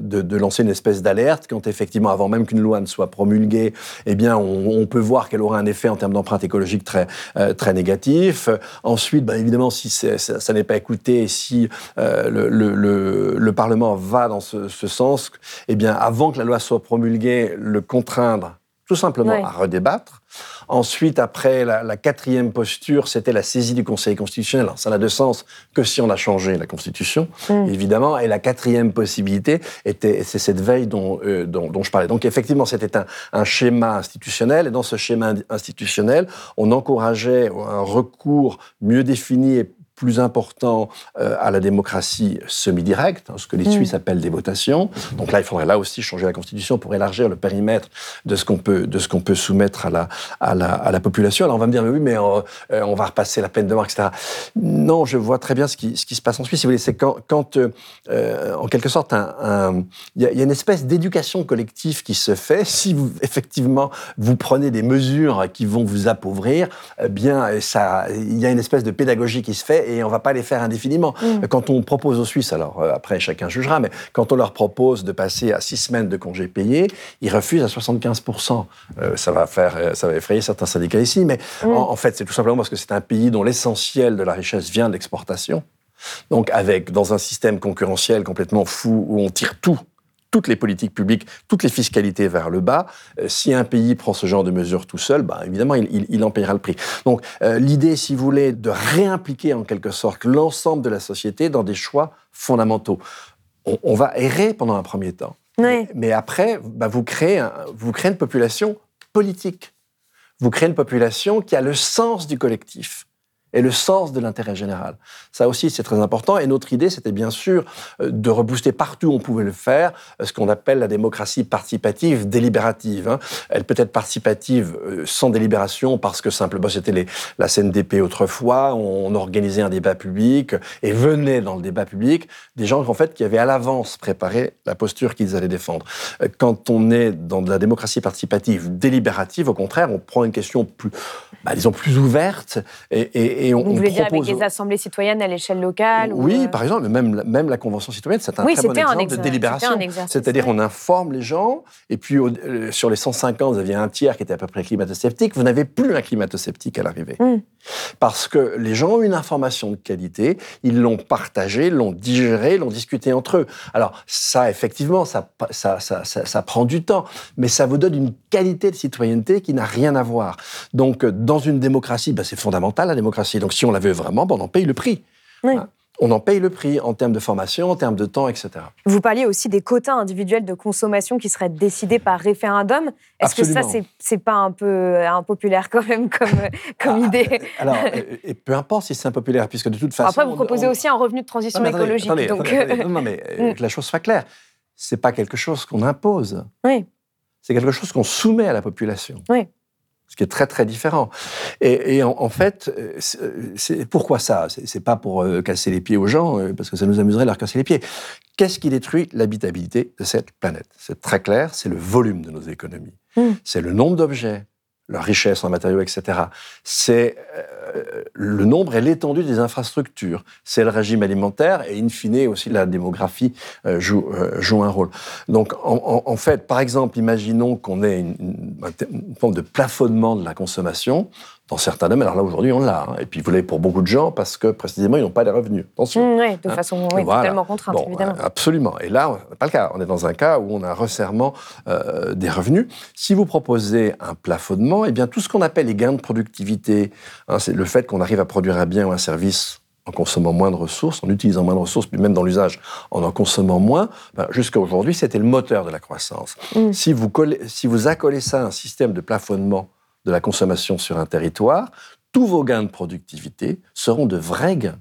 de, de lancer une espèce d'alerte quand effectivement, avant même qu'une loi ne soit promulguée, eh bien, on, peut voir qu'elle aurait un effet en termes d'empreinte écologique très, euh, très négatif. Ensuite, ben, évidemment, si ça, n'est pas écouté, et si euh, le Parlement va dans ce, ce sens, eh bien, avant que la loi soit promulguée, le contraindre tout simplement Ouais. à redébattre. Ensuite, après, la, la quatrième posture, c'était la saisie du Conseil constitutionnel. Alors, ça n'a de sens que si on a changé la Constitution, Mm. évidemment. Et la quatrième possibilité, était, c'est cette veille dont, euh, dont, dont je parlais. Donc, effectivement, c'était un, un schéma institutionnel. Et dans ce schéma institutionnel, on encourageait un recours mieux défini et plus important euh, à la démocratie semi-directe, hein, ce que les Mm. Suisses appellent des votations. Donc là, il faudrait là aussi changer la Constitution pour élargir le périmètre de ce qu'on peut, de ce qu'on peut soumettre à la, à, la, à la population. Alors on va me dire, mais oui, mais euh, euh, on va repasser la peine de mort, etc. Non, je vois très bien ce qui, ce qui se passe en Suisse. Si vous voulez, c'est quand, quand euh, en quelque sorte, un- un- il y, a- il y a une espèce d'éducation collective qui se fait. Si vous, effectivement, vous prenez des mesures qui vont vous appauvrir, eh bien, ça, il y a une espèce de pédagogie qui se fait et on va pas les faire indéfiniment. Mm. Quand on propose aux Suisses, alors euh, après chacun jugera, mais quand on leur propose de passer à six semaines de congés payés, ils refusent à 75%. Euh, ça va faire, euh, ça va effrayer certains syndicats ici, mais Mm. en, en fait, c'est tout simplement parce que c'est un pays dont l'essentiel de la richesse vient de l'exportation. Donc, avec dans un système concurrentiel complètement fou où on tire tout toutes les politiques publiques, toutes les fiscalités vers le bas. Euh, si un pays prend ce genre de mesures tout seul, bah, évidemment, il, il- il en payera le prix. Donc, euh, l'idée, si vous voulez, de réimpliquer en quelque sorte l'ensemble de la société dans des choix fondamentaux. On, on va errer pendant un premier temps. Oui. Mais après, bah, vous, créez un- vous créez une population politique. Vous créez une population qui a le sens du collectif. Et le sens de l'intérêt général. Ça aussi, c'est très important. Et notre idée, c'était bien sûr euh, de rebooster partout où on pouvait le faire, euh, ce qu'on appelle la démocratie participative, délibérative. Hein. Elle peut être participative euh, sans délibération parce que simplement c'était la CNDP autrefois, on, organisait un débat public et venaient dans le débat public des gens en fait qui avaient à l'avance préparé la posture qu'ils allaient défendre. Quand on est dans de la démocratie participative délibérative, au contraire, on prend une question plus, bah, disons plus ouverte et on, Vous voulez dire avec les assemblées citoyennes à l'échelle locale Oui, euh, par exemple, même, même la Convention citoyenne, c'est un très bon exemple de délibération. C'est-à-dire on informe les gens, et puis euh, sur les 150, vous aviez un tiers qui était à peu près climato-sceptique, vous n'avez plus un climato-sceptique à l'arrivée. Hmm. Parce que les gens ont une information de qualité, ils l'ont partagée, l'ont digérée, l'ont discutée entre eux. Alors ça, effectivement, ça, ça, ça, ça, prend du temps, mais ça vous donne une qualité de citoyenneté qui n'a rien à voir. Donc dans une démocratie, ben, c'est fondamental la démocratie donc si on la veut vraiment, ben, on en paye le prix. Hein. on en paye le prix en termes de formation, en termes de temps, etc. Vous parliez aussi des quotas individuels de consommation qui seraient décidés par référendum. Est-ce que ça, c'est pas un peu impopulaire quand même comme, comme ah, idée? Alors, et peu importe si c'est impopulaire, puisque de toute façon... Après, vous proposez aussi un revenu de transition écologique. donc... Euh, non, mais euh, que la chose soit claire, c'est pas quelque chose qu'on impose. Oui. C'est quelque chose qu'on soumet à la population. Oui ce qui est très très différent. Et, en, fait, euh, c'est pourquoi ça? C'est pas pour euh, casser les pieds aux gens, euh, parce que ça nous amuserait de leur casser les pieds. Qu'est-ce qui détruit l'habitabilité de cette planète? C'est très clair, c'est le volume de nos économies. Mmh. C'est le nombre d'objets, leur richesse en matériaux, etc. C'est euh, le nombre et l'étendue des infrastructures. C'est le régime alimentaire et, in fine, aussi la démographie euh, joue, euh, joue, un rôle. Donc, en, fait, par exemple, imaginons qu'on ait une, une, forme de plafonnement de la consommation dans certains domaines. Alors là, aujourd'hui, on l'a. Hein. Et puis, vous l'avez pour beaucoup de gens parce que, précisément, ils n'ont pas les revenus. Attention. Mmh, oui, de hein. façon oui, totalement contrainte, évidemment. Absolument. Et là, pas le cas. On est dans un cas où on a un resserrement euh, des revenus. Si vous proposez un plafonnement, eh bien, tout ce qu'on appelle les gains de productivité, hein, c'est le fait qu'on arrive à produire un bien ou un service en consommant moins de ressources, en utilisant moins de ressources, puis même dans l'usage, en en consommant moins, ben, jusqu'à aujourd'hui, c'était le moteur de la croissance. Mmh. Si, vous collez, si vous accolez ça à un système de plafonnement de la consommation sur un territoire, tous vos gains de productivité seront de vrais gains.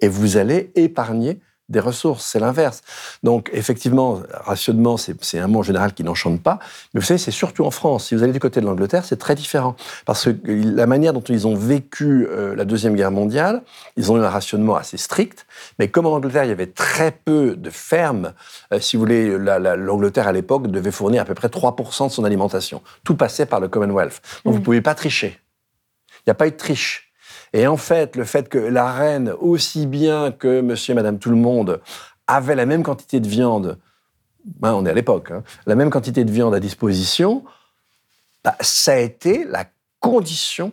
Et vous allez épargner des ressources, c'est l'inverse. Donc effectivement, rationnement, c'est un mot en général qui n'enchante pas, mais vous savez, c'est surtout en France. Si vous allez du côté de l'Angleterre, c'est très différent. Parce que la manière dont ils ont vécu euh, la Deuxième Guerre mondiale, ils ont eu un rationnement assez strict, mais comme en Angleterre, il y avait très peu de fermes, euh, si vous voulez, l'Angleterre à l'époque devait fournir à peu près 3% de son alimentation. Tout passait par le Commonwealth. Donc vous ne pouvez pas tricher. Il n'y a pas eu de triche. Et en fait, le fait que la reine, aussi bien que monsieur et madame tout le monde, avaient la même quantité de viande, ben, on est à l'époque, hein, la même quantité de viande à disposition, bah, ça a été la condition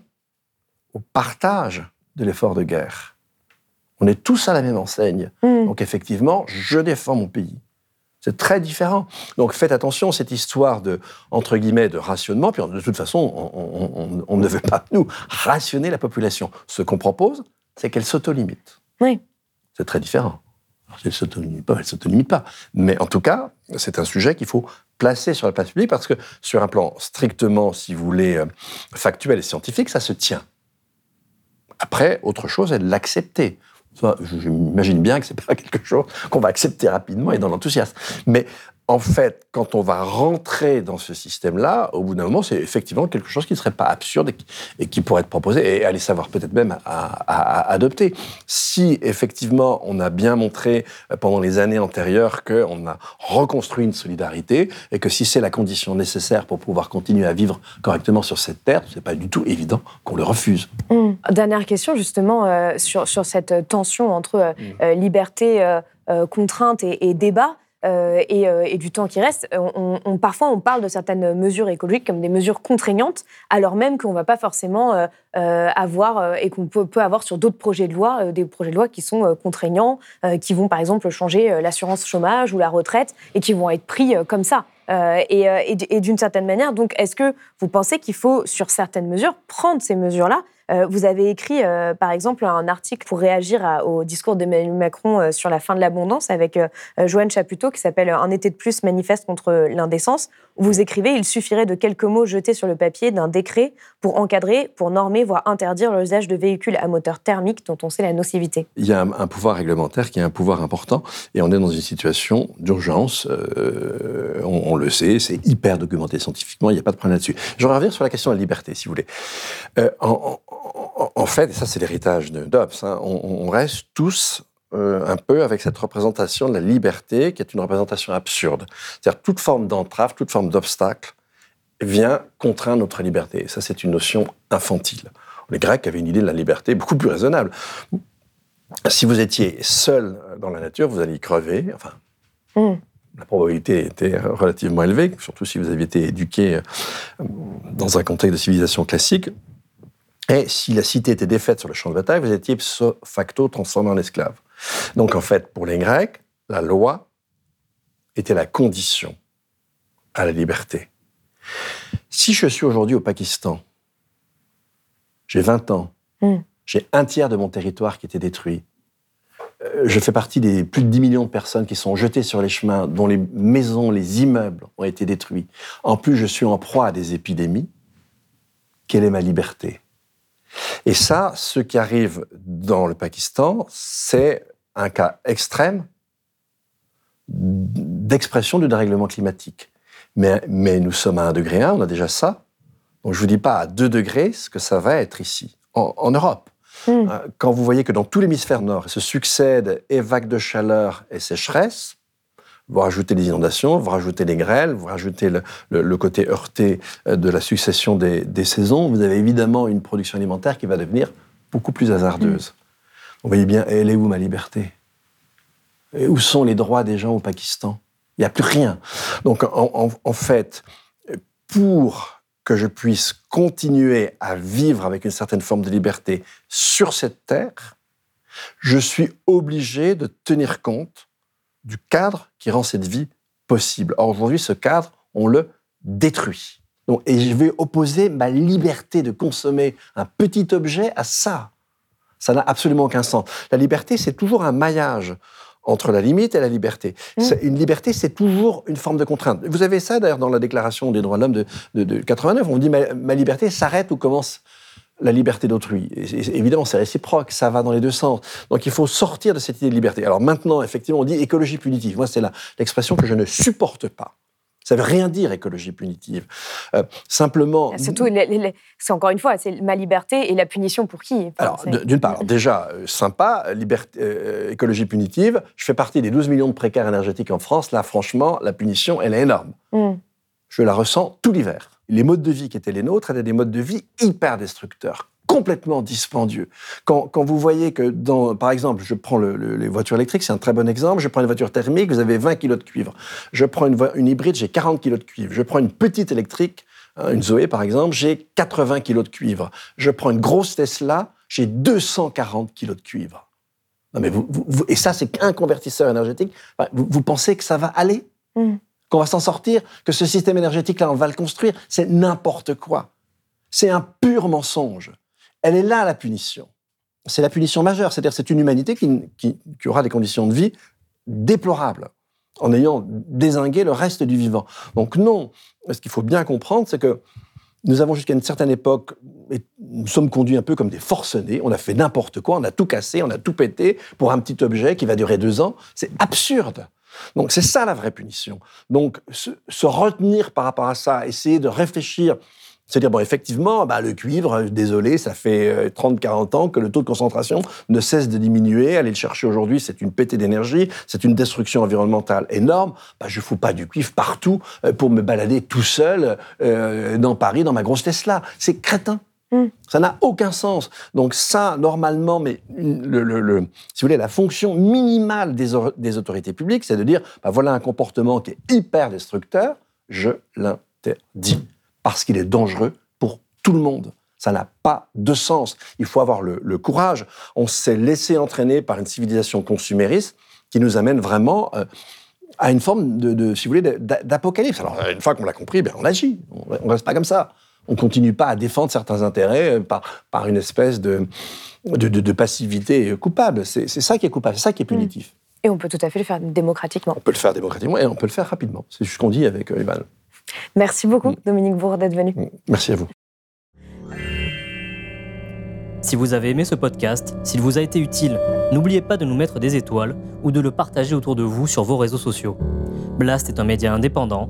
au partage de l'effort de guerre. On est tous à la même enseigne. Mmh. Donc effectivement, je défends mon pays. C'est très différent. Donc faites attention, cette histoire de, entre guillemets, de rationnement, puis de toute façon, on, ne veut pas, nous, rationner la population. Ce qu'on propose, c'est qu'elle s'autolimite. Oui. C'est très différent. Alors, elle ne s'autolimite pas, elle ne s'autolimite pas. Mais en tout cas, c'est un sujet qu'il faut placer sur la place publique parce que sur un plan strictement, si vous voulez, euh, factuel et scientifique, ça se tient. Après, autre chose est de l'accepter. J'imagine bien que c'est pas quelque chose qu'on va accepter rapidement et dans l'enthousiasme. Mais en fait, quand on va rentrer dans ce système-là, au bout d'un moment, c'est effectivement quelque chose qui ne serait pas absurde et qui, pourrait être proposé et aller savoir peut-être même à, adopter. Si effectivement on a bien montré euh, pendant les années antérieures qu'on a reconstruit une solidarité et que si c'est la condition nécessaire pour pouvoir continuer à vivre correctement sur cette terre, c'est pas du tout évident qu'on le refuse. Mmh. Dernière question justement euh, sur, sur, cette tension entre euh, mmh. liberté, contrainte et, et débat. Euh, euh, et, du temps qui reste, parfois on parle de certaines mesures écologiques comme des mesures contraignantes, alors même qu'on ne va pas forcément euh, avoir et qu'on peut, avoir sur d'autres projets de loi, des projets de loi qui sont contraignants, qui vont par exemple changer l'assurance chômage ou la retraite et qui vont être pris comme ça. et, d'une certaine manière, donc, est-ce que vous pensez qu'il faut, sur certaines mesures, prendre ces mesures-là vous avez écrit, euh, par exemple, un article pour réagir au discours d'Emmanuel Macron sur la fin de l'abondance avec Joanne Chaputto qui s'appelle Un été de plus manifeste contre l'indécence. Vous écrivez Il suffirait de quelques mots jetés sur le papier d'un décret pour encadrer, pour normer, voire interdire l'usage de véhicules à moteur thermique dont on sait la nocivité. Il y a un, pouvoir réglementaire qui est un pouvoir important et on est dans une situation d'urgence. on, le sait, c'est hyper documenté scientifiquement, il n'y a pas de problème là-dessus. Je reviens sur la question de la liberté, si vous voulez. Euh, fait, et ça c'est l'héritage de Dobbs, hein, on, reste tous euh, un peu avec cette représentation de la liberté qui est une représentation absurde. C'est-à-dire toute forme d'entrave, toute forme d'obstacle vient contraindre notre liberté. ça, c'est une notion infantile. Les Grecs avaient une idée de la liberté beaucoup plus raisonnable. Si vous étiez seul dans la nature, vous alliez crever. Enfin, mm la probabilité était relativement élevée, surtout si vous aviez été éduqué euh, dans un contexte de civilisation classique. Et si la cité était défaite sur le champ de bataille, vous étiez ipso facto transformé en esclave. Donc en fait, pour les Grecs, la loi était la condition à la liberté. Si je suis aujourd'hui au Pakistan, j'ai 20 ans, hmm. j'ai un tiers de mon territoire qui était détruit, euh, je fais partie des plus de 10 millions de personnes qui sont jetées sur les chemins, dont les maisons, les immeubles ont été détruits. En plus, je suis en proie à des épidémies. Quelle est ma liberté? Et ça, ce qui arrive dans le Pakistan, c'est un cas extrême d'expression du dérèglement climatique. Mais, mais, nous sommes à 1 degré 1, on a déjà ça. Donc je ne vous dis pas à 2 degrés ce que ça va être ici, en Europe. Hmm. Euh, quand vous voyez que dans tout l'hémisphère nord se succèdent et vagues de chaleur et sécheresse, vous rajoutez les inondations, vous rajoutez les grêles, vous rajoutez le, côté heurté euh, de la succession des, saisons, vous avez évidemment une production alimentaire qui va devenir beaucoup plus hasardeuse. Hmm. Vous voyez bien, elle est où ma liberté? Et Où sont les droits des gens au Pakistan? Il n'y a plus rien. Donc en fait, pour que je puisse continuer à vivre avec une certaine forme de liberté sur cette terre, je suis obligé de tenir compte du cadre qui rend cette vie possible. Or, aujourd'hui, ce cadre, on le détruit. Donc, et je vais opposer ma liberté de consommer un petit objet à ça. Ça n'a absolument aucun sens. La liberté, c'est toujours un maillage entre la limite et la liberté. Mm. Une liberté, c'est toujours une forme de contrainte. Vous avez ça d'ailleurs dans la Déclaration des droits de l'homme de, de, 89. On dit ma, liberté s'arrête où commence la liberté d'autrui. Évidemment, c'est réciproque, ça va dans les deux sens. Donc il faut sortir de cette idée de liberté. Alors maintenant, effectivement, on dit écologie punitive. Moi, c'est l'expression que je ne supporte pas. Ça ne veut rien dire écologie punitive. Euh, simplement. Surtout, c'est encore une fois, c'est ma liberté et la punition pour qui Alors, d'une part, déjà, euh, sympa, liberté, euh, écologie punitive. Je fais partie des 12 millions de précaires énergétiques en France. Là, franchement, la punition, elle est énorme. Hmm. Je la ressens tout l'hiver. Les modes de vie qui étaient les nôtres étaient des modes de vie hyper destructeurs, complètement dispendieux. Quand, vous voyez que, dans, par exemple, je prends les voitures électriques, c'est un très bon exemple, je prends une voiture thermique, vous avez 20 kg de cuivre. Je prends une, une hybride, j'ai 40 kg de cuivre. Je prends une petite électrique, hein, une Zoé par exemple, j'ai 80 kg de cuivre. Je prends une grosse Tesla, j'ai 240 kg de cuivre. Non mais vous, et ça, c'est qu'un convertisseur énergétique. Vous, pensez que ça va aller? Mm. Qu'on va s'en sortir Que ce système énergétique-là, on va le construire C'est n'importe quoi. C'est un pur mensonge elle est là, la punition. C'est la punition majeure, c'est-à-dire c'est une humanité qui, aura des conditions de vie déplorables, en ayant désingué le reste du vivant. Donc non, ce qu'il faut bien comprendre, c'est que nous avons jusqu'à une certaine époque, nous sommes conduits un peu comme des forcenés, on a fait n'importe quoi, on a tout cassé, on a tout pété pour un petit objet qui va durer deux ans. C'est absurde. Donc c'est ça la vraie punition. Donc se, retenir par rapport à ça, essayer de réfléchir c'est-à-dire, bon, effectivement, bah, le cuivre, désolé, ça fait 30-40 euh, ans que le taux de concentration ne cesse de diminuer. Aller le chercher aujourd'hui, c'est une pétée d'énergie, c'est une destruction environnementale énorme. Bah, je ne fous pas du cuivre partout euh, pour me balader tout seul euh, dans Paris, dans ma grosse Tesla. C'est crétin. Hmm. Ça n'a aucun sens. Donc ça, normalement, mais si vous voulez, la fonction minimale des, des autorités publiques, c'est de dire, bah, voilà un comportement qui est hyper destructeur, je l'interdis parce qu'il est dangereux pour tout le monde. Ça n'a pas de sens. Il faut avoir le, courage. On s'est laissé entraîner par une civilisation consumériste qui nous amène vraiment euh, à une forme de, si vous voulez, d'apocalypse. Alors, une fois qu'on l'a compris, ben, on agit. On ne reste pas comme ça. On continue pas à défendre certains intérêts par, par une espèce de, de, de, passivité coupable. C'est ça qui est coupable, c'est ça qui est punitif. Et on peut tout à fait le faire démocratiquement. On peut le faire démocratiquement et on peut le faire rapidement. C'est ce qu'on dit avec Ivan. Merci beaucoup, mm. Dominique Bourg, d'être venu. Mm. Merci à vous. Si vous avez aimé ce podcast, s'il vous a été utile, n'oubliez pas de nous mettre des étoiles ou de le partager autour de vous sur vos réseaux sociaux. Blast est un média indépendant,